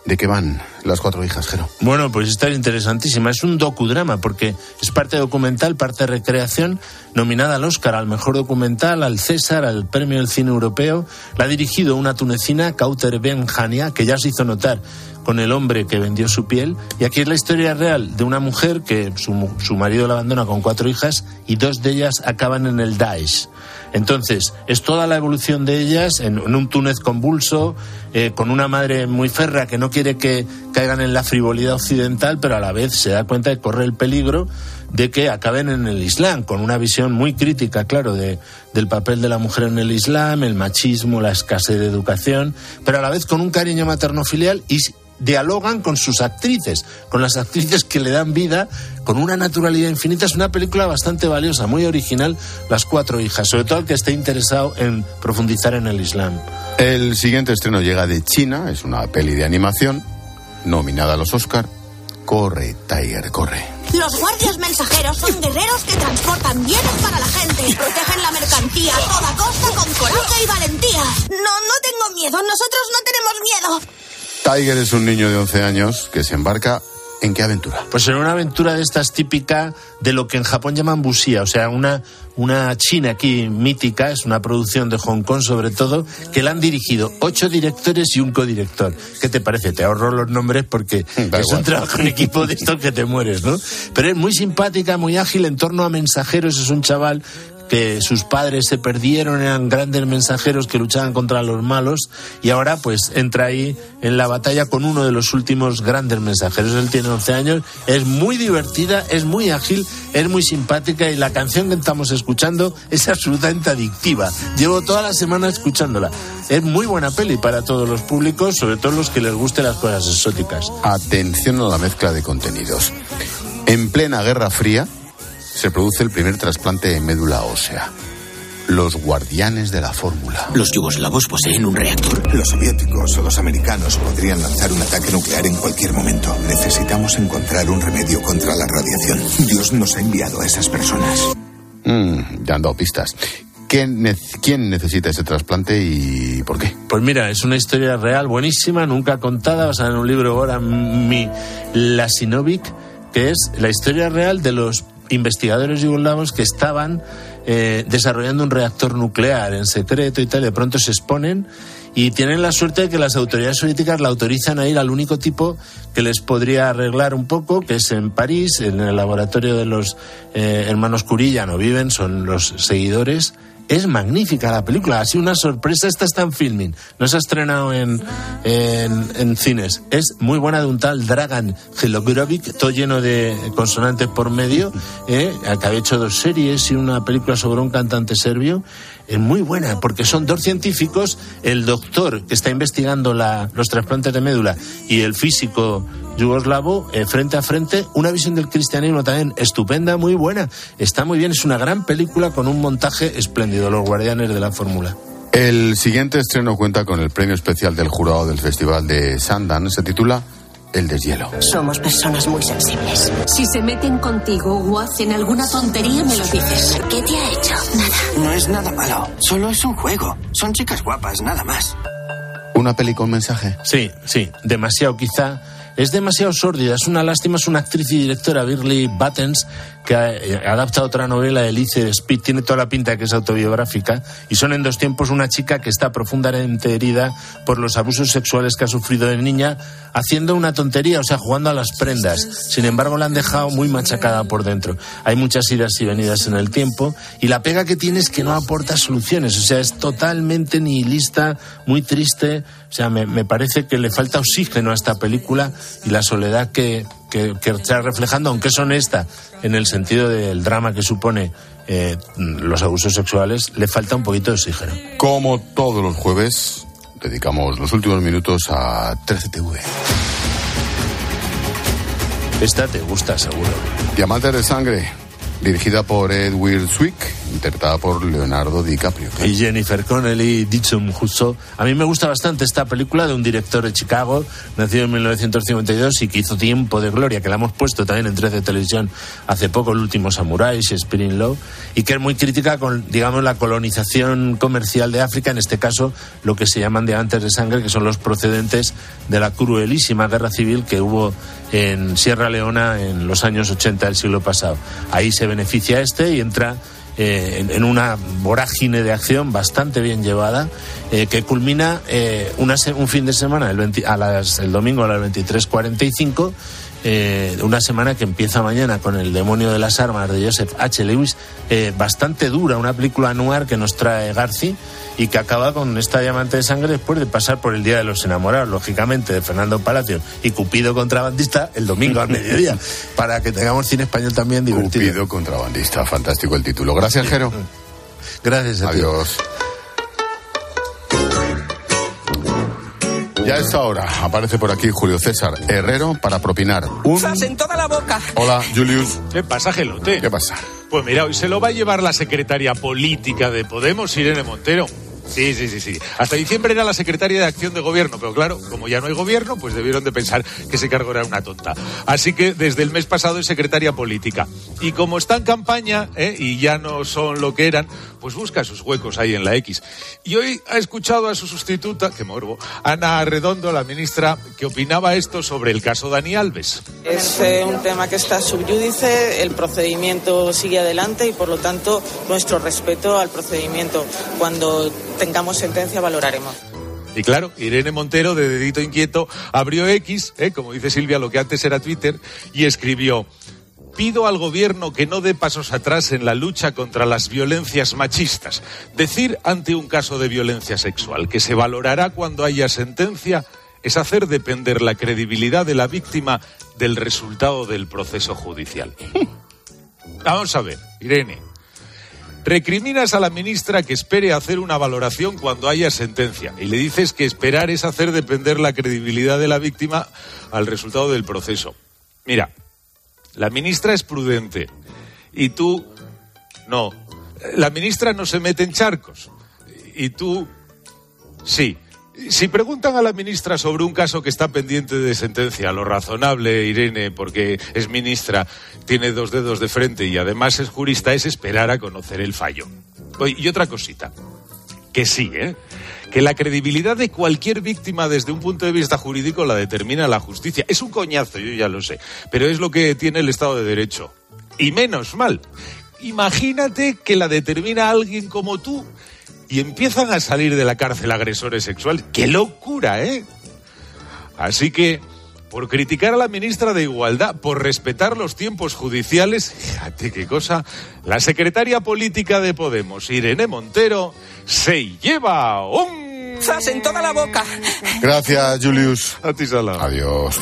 ¿De qué van Las cuatro hijas, Jero. Bueno, pues esta es interesantísima. Es un docudrama porque es parte documental, parte recreación, nominada al Oscar, al mejor documental, al César, al Premio del Cine Europeo. La ha dirigido una tunecina, Kauter Ben Hania, que ya se hizo notar con el hombre que vendió su piel. Y aquí es la historia real de una mujer que su, su marido la abandona con cuatro hijas y dos de ellas acaban en el Daesh. Entonces, es toda la evolución de ellas en, un Túnez convulso, eh, con una madre muy férrea que no quiere que caigan en la frivolidad occidental, pero a la vez se da cuenta de que corre el peligro de que acaben en el Islam, con una visión muy crítica, claro, de, del papel de la mujer en el Islam, el machismo, la escasez de educación, pero a la vez con un cariño materno-filial y dialogan con sus actrices, con las actrices que le dan vida, con una naturalidad infinita. Es una película bastante valiosa, muy original, Las cuatro hijas, sobre todo el que esté interesado en profundizar en el Islam. El siguiente estreno llega de China, es una peli de animación, nominada a los Oscar. Corre, Tiger, corre. Los guardias mensajeros son guerreros que transportan bienes para la gente, protegen la mercancía a toda costa con coraje y valentía. No, no tengo miedo, nosotros no tenemos miedo. Tiger es un niño de 11 años que se embarca ¿En qué aventura? Pues en una aventura de estas típica de lo que en Japón llaman busia, o sea, una, una China aquí mítica, es una producción de Hong Kong sobre todo, que la han dirigido ocho directores y un codirector. ¿Qué te parece? Te ahorro los nombres porque Da es igual. un trabajo en equipo de estos que te mueres, ¿no? Pero es muy simpática, muy ágil, en torno a mensajeros, es un chaval que sus padres se perdieron, eran grandes mensajeros que luchaban contra los malos y ahora pues entra ahí en la batalla con uno de los últimos grandes mensajeros. Él tiene 11 años, es muy divertida, es muy ágil, es muy simpática y la canción que estamos escuchando es absolutamente adictiva. Llevo toda la semana escuchándola. Es muy buena peli para todos los públicos, sobre todo los que les gusten las cosas exóticas. Atención a la mezcla de contenidos. En plena Guerra Fría se produce el primer trasplante de médula ósea. Los guardianes de la fórmula. Los yugoslavos poseen un reactor. Los soviéticos o los americanos podrían lanzar un ataque nuclear en cualquier momento. Necesitamos encontrar un remedio contra la radiación. Dios nos ha enviado a esas personas. Mm, ya han dado pistas. ¿Qué ne- ¿Quién necesita ese trasplante y por qué? Pues mira, es una historia real buenísima, nunca contada, basada en un libro ahora, mi Lasinovic, que es la historia real de los investigadores yugoslavos que estaban eh, desarrollando un reactor nuclear en secreto y tal, de pronto se exponen y tienen la suerte de que las autoridades soviéticas la autorizan a ir al único tipo que les podría arreglar un poco, que es en París, en el laboratorio de los eh, hermanos Curilla, no viven, son los seguidores. Es magnífica la película, ha sido una sorpresa. Esta está en filming, no se ha estrenado en, en, cines. Es muy buena de un tal Dragan Hilogrovic, todo lleno de consonantes por medio, eh, que había hecho dos series y una película sobre un cantante serbio. Es muy buena, porque son dos científicos, el doctor que está investigando la- los trasplantes de médula y el físico yugoslavo, eh, frente a frente, una visión del cristianismo también estupenda, muy buena. Está muy bien, es una gran película con un montaje espléndido, Los Guardianes de la Fórmula. El siguiente estreno cuenta con el premio especial del jurado del Festival de Sundance. Se titula El deshielo. Somos personas muy sensibles. Si se meten contigo o hacen alguna tontería, me lo dices. ¿Qué te ha hecho? Nada. No es nada malo, solo es un juego. Son chicas guapas, nada más. ¿Una peli con mensaje? Sí, sí, demasiado quizá. Es demasiado sórdida, es una lástima, es una actriz y directora, Birley Buttons, que eh, adapta otra novela de Elise Speed, tiene toda la pinta que es autobiográfica, y son en dos tiempos una chica que está profundamente herida por los abusos sexuales que ha sufrido de niña, haciendo una tontería, o sea, jugando a las prendas. Sin embargo, la han dejado muy machacada por dentro. Hay muchas idas y venidas en el tiempo, y la pega que tiene es que no aporta soluciones, o sea, es totalmente nihilista, muy triste, o sea, me, me parece que le falta oxígeno a esta película y la soledad que, que, que está reflejando, aunque es honesta en el sentido del drama que supone eh, los abusos sexuales, le falta un poquito de oxígeno. Como todos los jueves, dedicamos los últimos minutos a 13TV. Esta te gusta, seguro. Diamantes de sangre, dirigida por Edward Swick, interpretada por Leonardo DiCaprio. Y Jennifer Connelly, Dichum Husso. A mí me gusta bastante esta película de un director de Chicago, nacido en 1952 y que hizo tiempo de gloria, que la hemos puesto también en 13 de televisión hace poco, El último Samurai, Shakespeare in Law, y que es muy crítica con, digamos, la colonización comercial de África, en este caso lo que se llaman diamantes de sangre, que son los procedentes de la cruelísima guerra civil que hubo en Sierra Leona en los años 80 del siglo pasado. Ahí se beneficia este y entra eh, en, una vorágine de acción bastante bien llevada eh, que culmina eh, un fin de semana el, 20 a las- el domingo a las 23.45 eh, una semana que empieza mañana con El demonio de las armas de Joseph H. Lewis, eh, bastante dura, una película noir que nos trae Garci y que acaba con esta diamante de sangre después de pasar por el Día de los Enamorados, lógicamente, de Fernando Palacios y Cupido contrabandista el domingo al mediodía, para que tengamos cine español también divertido. Cupido contrabandista, fantástico el título. Gracias, Jero. Gracias a ti. Ya a esta hora aparece por aquí Julio César Herrero para propinar un... ¡Zas en toda la boca! Hola, Julius. ¿Qué pasa, Gelote? ¿Qué pasa? Pues mira, hoy se lo va a llevar la secretaria política de Podemos, Irene Montero. Sí, sí, sí, sí. Hasta diciembre era la secretaria de Acción de Gobierno, pero claro, como ya no hay gobierno, pues debieron de pensar que ese cargo era una tonta. Así que desde el mes pasado es secretaria política. Y como está en campaña, ¿eh? y ya no son lo que eran, pues busca sus huecos ahí en la X. Y hoy ha escuchado a su sustituta, que morbo, Ana Redondo, la ministra, que opinaba esto sobre el caso Dani Alves. Es eh, un tema que está subyúdice, el procedimiento sigue adelante y por lo tanto nuestro respeto al procedimiento. Cuando tengamos sentencia valoraremos. Y claro, Irene Montero, de dedito inquieto, abrió X, ¿eh? como dice Silvia, lo que antes era Twitter, y escribió, pido al gobierno que no dé pasos atrás en la lucha contra las violencias machistas. Decir ante un caso de violencia sexual que se valorará cuando haya sentencia es hacer depender la credibilidad de la víctima del resultado del proceso judicial. Vamos a ver, Irene. Recriminas a la ministra que espere hacer una valoración cuando haya sentencia y le dices que esperar es hacer depender la credibilidad de la víctima al resultado del proceso. Mira, la ministra es prudente y tú no. La ministra no se mete en charcos y tú sí. Si preguntan a la ministra sobre un caso que está pendiente de sentencia, lo razonable, Irene, porque es ministra, tiene dos dedos de frente y además es jurista, es esperar a conocer el fallo. Y otra cosita, que sí, ¿eh? Que la credibilidad de cualquier víctima desde un punto de vista jurídico la determina la justicia. Es un coñazo, yo ya lo sé, pero es lo que tiene el Estado de Derecho. Y menos mal. Imagínate que la determina alguien como tú y empiezan a salir de la cárcel agresores sexuales. ¡Qué locura, eh! Así que, por criticar a la ministra de Igualdad, por respetar los tiempos judiciales, fíjate qué cosa, la secretaria política de Podemos, Irene Montero, se lleva un... ¡Zas en toda la boca! Gracias, Julius. A ti, Sala. Adiós.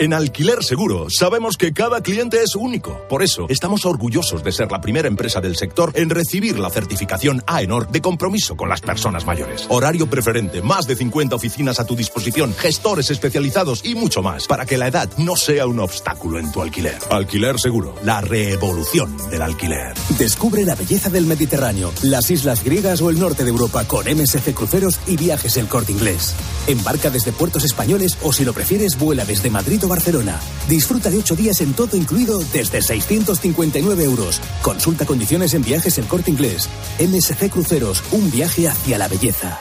En Alquiler Seguro sabemos que cada cliente es único. Por eso estamos orgullosos de ser la primera empresa del sector en recibir la certificación AENOR de compromiso con las personas mayores. Horario preferente, más de 50 oficinas a tu disposición, gestores especializados y mucho más para que la edad no sea un obstáculo en tu alquiler. Alquiler Seguro, la revolución del alquiler. Descubre la belleza del Mediterráneo, las islas griegas o el norte de Europa con MSC Cruceros y Viajes El Corte Inglés. Embarca desde puertos españoles o si lo prefieres vuela desde Madrid o Barcelona. Disfruta de ocho días en todo incluido desde 659 euros. Consulta condiciones en Viajes El Corte Inglés. MSC Cruceros, un viaje hacia la belleza.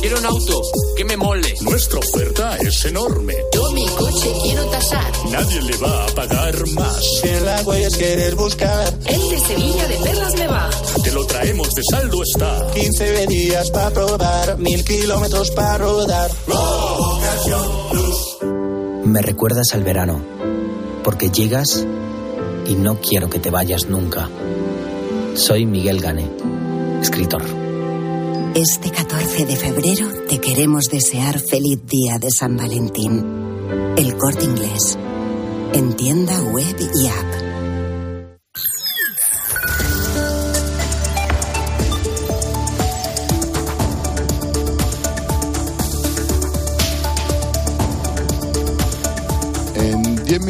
Quiero un auto que me mole. Nuestra oferta es enorme. Yo mi coche quiero tasar. Nadie le va a pagar más. Si en la huellas quieres buscar. El de Sevilla de Perlas me va. Te lo traemos de saldo está. 15 días para probar. Mil kilómetros para rodar. Me recuerdas al verano, porque llegas y no quiero que te vayas nunca. Soy Miguel Gane, escritor. Este 14 de febrero te queremos desear feliz día de San Valentín. El corte inglés. En tienda web y app.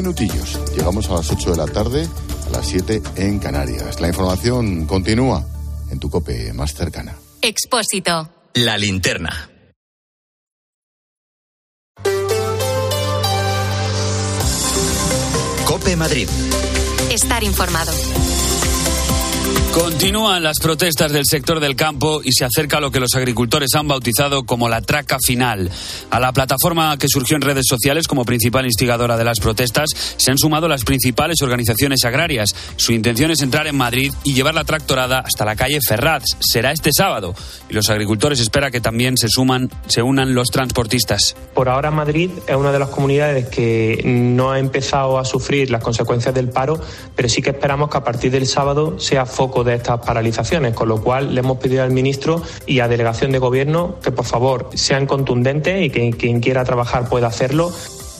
Minutillos llegamos a las 8 de la tarde, a las 7 en Canarias. La información continúa en tu cope más cercana. Expósito. La linterna. Cope Madrid. Estar informado. Continúan las protestas del sector del campo y se acerca lo que los agricultores han bautizado como la traca final. A la plataforma que surgió en redes sociales como principal instigadora de las protestas se han sumado las principales organizaciones agrarias. Su intención es entrar en Madrid y llevar la tractorada hasta la calle Ferraz. Será este sábado y los agricultores esperan que también se suman, se unan los transportistas. Por ahora Madrid es una de las comunidades que no ha empezado a sufrir las consecuencias del paro, pero sí que esperamos que a partir del sábado sea foco de estas paralizaciones, con lo cual le hemos pedido al ministro y a delegación de gobierno que por favor sean contundentes y que quien quiera trabajar pueda hacerlo.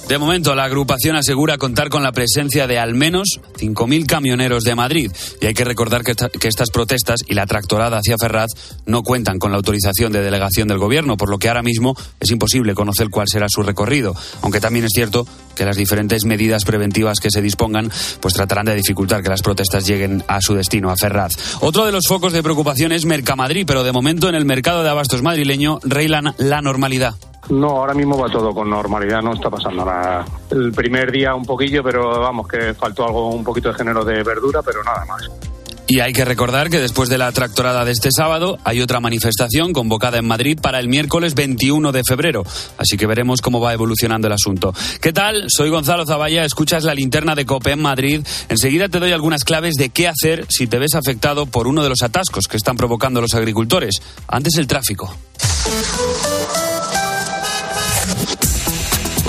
De momento, la agrupación asegura contar con la presencia de al menos 5.000 camioneros de Madrid. Y hay que recordar que, esta- que estas protestas y la tractorada hacia Ferraz no cuentan con la autorización de delegación del gobierno, por lo que ahora mismo es imposible conocer cuál será su recorrido. Aunque también es cierto que las diferentes medidas preventivas que se dispongan pues tratarán de dificultar que las protestas lleguen a su destino, a Ferraz. Otro de los focos de preocupación es Mercamadrid, pero de momento en el mercado de abastos madrileño reina la normalidad. No, ahora mismo va todo con normalidad, no está pasando nada. El primer día un poquillo, pero vamos, que faltó algo, un poquito de género de verdura, pero nada más. Y hay que recordar que después de la tractorada de este sábado hay otra manifestación convocada en Madrid para el miércoles 21 de febrero. Así que veremos cómo va evolucionando el asunto. ¿Qué tal? Soy Gonzalo Zavalla, escuchas la linterna de COPE en Madrid. Enseguida te doy algunas claves de qué hacer si te ves afectado por uno de los atascos que están provocando los agricultores. Antes el tráfico.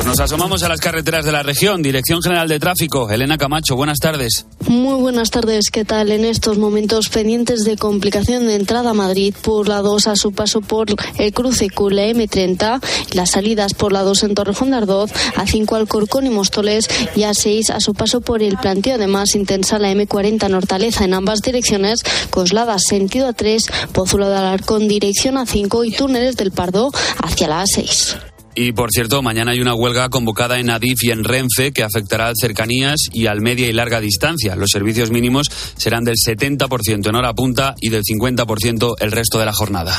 Nos asomamos a las carreteras de la región. Dirección General de Tráfico, Elena Camacho, buenas tardes. Muy buenas tardes, ¿qué tal? En estos momentos pendientes de complicación de entrada a Madrid por la 2 a su paso por el cruce con la M30, las salidas por la 2 en Torrejón de Ardoz, a 5 Alcorcón y Móstoles y a 6 a su paso por el planteo además intensa la M40 Nortaleza en ambas direcciones, Coslada sentido a 3, Pozuelo de Alarcón dirección a 5 y túneles del Pardo hacia la A6. Y por cierto, mañana hay una huelga convocada en Adif y en Renfe que afectará al cercanías y al media y larga distancia. Los servicios mínimos serán del 70% en hora punta y del 50% el resto de la jornada.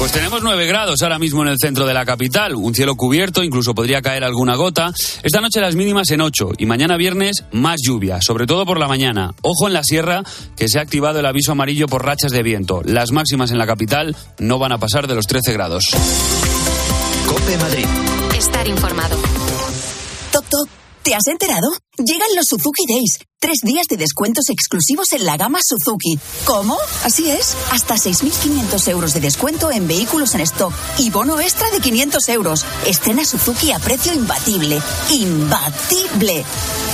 Pues tenemos 9 grados ahora mismo en el centro de la capital, un cielo cubierto, incluso podría caer alguna gota. Esta noche las mínimas en 8 y mañana viernes más lluvia, sobre todo por la mañana. Ojo en la sierra que se ha activado el aviso amarillo por rachas de viento. Las máximas en la capital no van a pasar de los 13 grados. Cope Madrid. Estar informado. Toc, toc. ¿Te has enterado? Llegan los Suzuki Days. Tres días de descuentos exclusivos en la gama Suzuki. ¿Cómo? Así es. Hasta 6.500 euros de descuento en vehículos en stock y bono extra de 500 euros. Estrena Suzuki a precio imbatible. ¡Imbatible!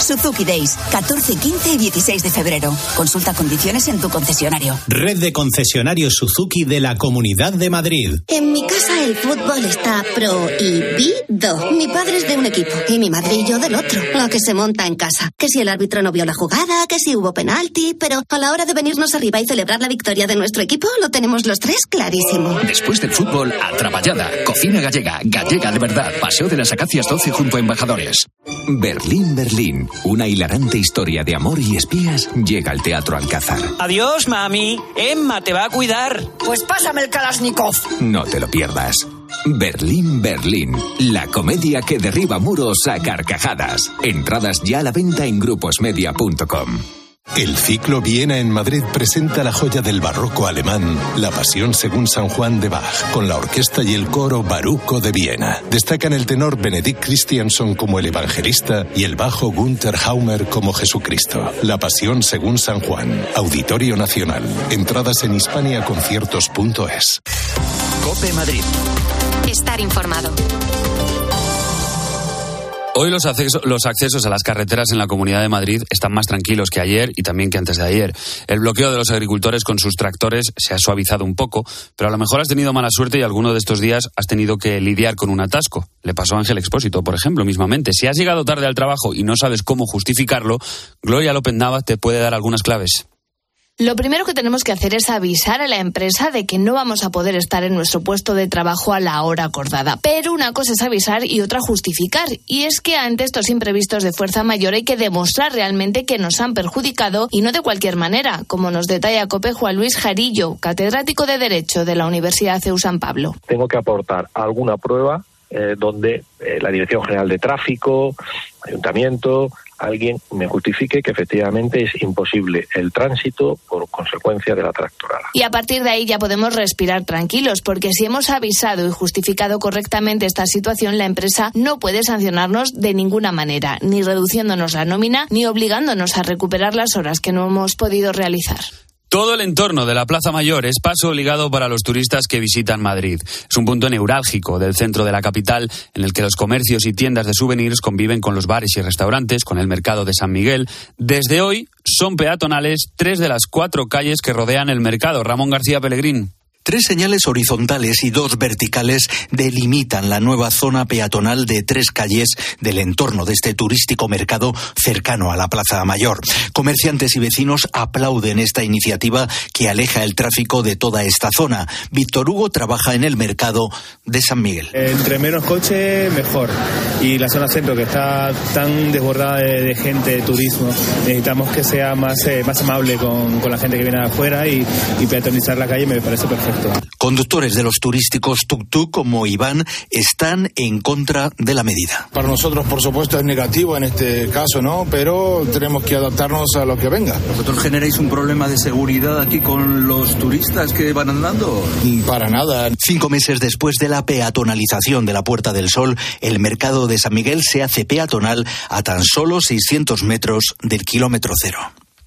Suzuki Days, 14, 15 y 16 de febrero. Consulta condiciones en tu concesionario. Red de concesionarios Suzuki de la Comunidad de Madrid. En mi casa el fútbol está prohibido. Mi padre es de un equipo y mi madre y yo del otro. Lo que se monta en casa. Que si el árbitro no vio la jugada, que si hubo penalti, pero a la hora de venirnos arriba y celebrar la victoria de nuestro equipo, lo tenemos los tres clarísimo. Después del fútbol, a Traballada, Cocina Gallega, Gallega de verdad, Paseo de las Acacias 12 junto a Embajadores. Berlín, Berlín, una hilarante historia de amor y espías llega al Teatro Alcázar. Adiós, mami. Emma te va a cuidar. Pues pásame el Kalashnikov. No te lo pierdas. Berlín, Berlín, la comedia que derriba muros a carcajadas. Entradas ya a la venta en gruposmedia.com. El ciclo Viena en Madrid presenta la joya del barroco alemán, La Pasión según San Juan de Bach, con la orquesta y el coro Baruco de Viena. Destacan el tenor Benedict Christianson como el evangelista y el bajo Gunther Haumer como Jesucristo. La Pasión según San Juan, Auditorio Nacional. Entradas en hispaniaconciertos.es. Cope Madrid. Estar informado. Hoy los accesos, los accesos a las carreteras en la Comunidad de Madrid están más tranquilos que ayer y también que antes de ayer. El bloqueo de los agricultores con sus tractores se ha suavizado un poco, pero a lo mejor has tenido mala suerte y alguno de estos días has tenido que lidiar con un atasco. Le pasó a Ángel Expósito, por ejemplo, mismamente. Si has llegado tarde al trabajo y no sabes cómo justificarlo, Gloria López Nava te puede dar algunas claves. Lo primero que tenemos que hacer es avisar a la empresa de que no vamos a poder estar en nuestro puesto de trabajo a la hora acordada. Pero una cosa es avisar y otra justificar. Y es que ante estos imprevistos de fuerza mayor hay que demostrar realmente que nos han perjudicado y no de cualquier manera, como nos detalla Cope Juan Luis Jarillo, catedrático de Derecho de la Universidad CEU San Pablo. Tengo que aportar alguna prueba eh, donde eh, la Dirección General de Tráfico, Ayuntamiento, alguien me justifique que efectivamente es imposible el tránsito por consecuencia de la tractorada. Y a partir de ahí ya podemos respirar tranquilos, porque si hemos avisado y justificado correctamente esta situación, la empresa no puede sancionarnos de ninguna manera, ni reduciéndonos la nómina, ni obligándonos a recuperar las horas que no hemos podido realizar. Todo el entorno de la Plaza Mayor es paso obligado para los turistas que visitan Madrid. Es un punto neurálgico del centro de la capital en el que los comercios y tiendas de souvenirs conviven con los bares y restaurantes, con el mercado de San Miguel. Desde hoy son peatonales tres de las cuatro calles que rodean el mercado. Ramón García Pellegrín. Tres señales horizontales y dos verticales delimitan la nueva zona peatonal de tres calles del entorno de este turístico mercado cercano a la Plaza Mayor. Comerciantes y vecinos aplauden esta iniciativa que aleja el tráfico de toda esta zona. Víctor Hugo trabaja en el mercado de San Miguel. Entre menos coche, mejor. Y la zona centro, que está tan desbordada de, de gente, de turismo, necesitamos que sea más, eh, más amable con, con, la gente que viene de afuera y, y peatonizar la calle me parece perfecto. Conductores de los turísticos tuk-tuk como Iván están en contra de la medida. Para nosotros, por supuesto, es negativo en este caso, ¿no? Pero tenemos que adaptarnos a lo que venga. ¿Vosotros generáis un problema de seguridad aquí con los turistas que van andando? Para nada. Cinco meses después de la peatonalización de la Puerta del Sol, el mercado de San Miguel se hace peatonal a tan solo 600 metros del kilómetro cero.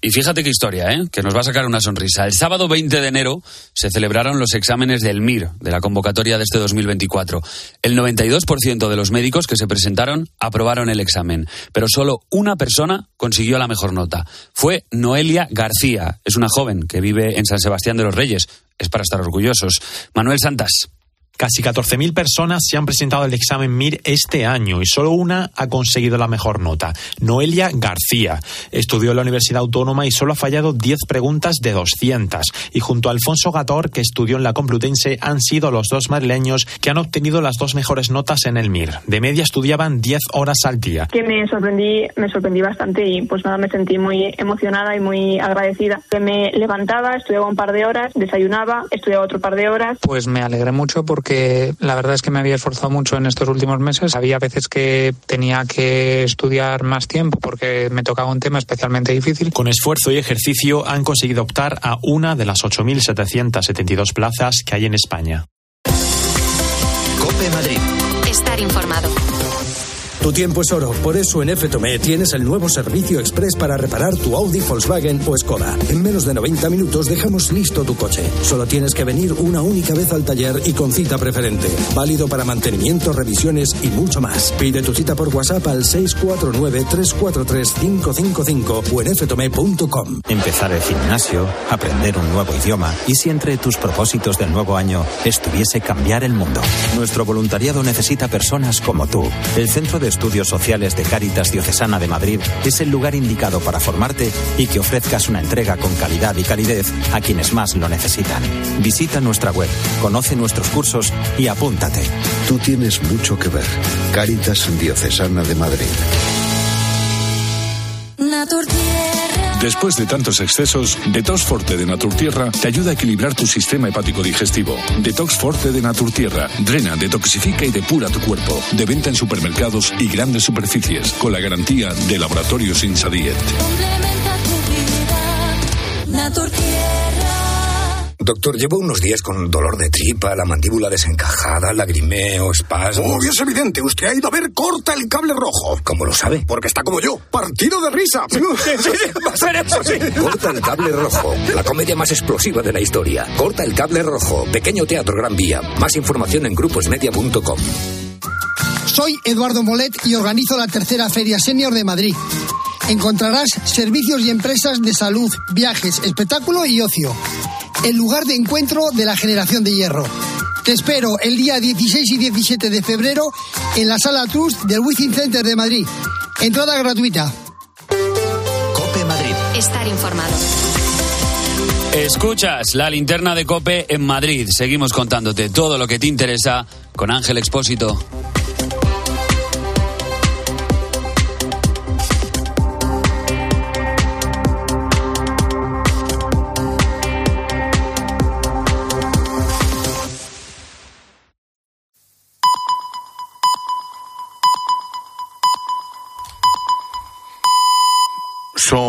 Y fíjate qué historia, ¿eh? que nos va a sacar una sonrisa. El sábado 20 de enero se celebraron los exámenes del MIR, de la convocatoria de este 2024. El 92% de los médicos que se presentaron aprobaron el examen, pero solo una persona consiguió la mejor nota. Fue Noelia García. Es una joven que vive en San Sebastián de los Reyes. Es para estar orgullosos. Manuel Santas. Casi 14.000 personas se han presentado al examen MIR este año y solo una ha conseguido la mejor nota, Noelia García. Estudió en la Universidad Autónoma y solo ha fallado 10 preguntas de 200. Y junto a Alfonso Gator, que estudió en la Complutense, han sido los dos madrileños que han obtenido las dos mejores notas en el MIR. De media estudiaban 10 horas al día. Que me sorprendí, me sorprendí bastante y pues nada, me sentí muy emocionada y muy agradecida. Que me levantaba, estudiaba un par de horas, desayunaba, estudiaba otro par de horas. Pues me alegré mucho porque la verdad es que me había esforzado mucho en estos últimos meses. Había veces que tenía que estudiar más tiempo porque me tocaba un tema especialmente difícil. Con esfuerzo y ejercicio han conseguido optar a una de las 8.772 plazas que hay en España. Cope Madrid. Estar informado. Tu tiempo es oro, por eso en FTOME tienes el nuevo servicio express para reparar tu Audi, Volkswagen o Skoda. En menos de 90 minutos dejamos listo tu coche. Solo tienes que venir una única vez al taller y con cita preferente. Válido para mantenimiento, revisiones y mucho más. Pide tu cita por WhatsApp al 649-343-555 o en ftome.com. Empezar el gimnasio, aprender un nuevo idioma y si entre tus propósitos del nuevo año estuviese cambiar el mundo. Nuestro voluntariado necesita personas como tú. El Centro de Estudios Sociales de Cáritas Diocesana de Madrid es el lugar indicado para formarte y que ofrezcas una entrega con calidad y calidez a quienes más lo necesitan. Visita nuestra web, conoce nuestros cursos y apúntate. Tú tienes mucho que ver. Cáritas Diocesana de Madrid. Después de tantos excesos, Detox Forte de Naturtierra te ayuda a equilibrar tu sistema hepático digestivo. Detox Forte de Naturtierra drena, detoxifica y depura tu cuerpo. De venta en supermercados y grandes superficies, con la garantía de Laboratorios Insadiet. Doctor, llevo unos días con dolor de tripa, la mandíbula desencajada, lagrimeo, espasmos. Obvio es evidente. Usted ha ido a ver Corta el Cable Rojo. ¿Cómo lo sabe? Porque está como yo, partido de risa. Va a ser eso, sí. Corta el Cable Rojo, la comedia más explosiva de la historia. Corta el Cable Rojo, pequeño teatro Gran Vía. Más información en gruposmedia.com. Soy Eduardo Molet y organizo la tercera Feria Senior de Madrid. Encontrarás servicios y empresas de salud, viajes, espectáculo y ocio el lugar de encuentro de la generación de hierro. Te espero el día 16 y 17 de febrero en la sala Trust del Wizzing Center de Madrid. Entrada gratuita. Cope Madrid. Estar informado. Escuchas la linterna de Cope en Madrid. Seguimos contándote todo lo que te interesa con Ángel Expósito.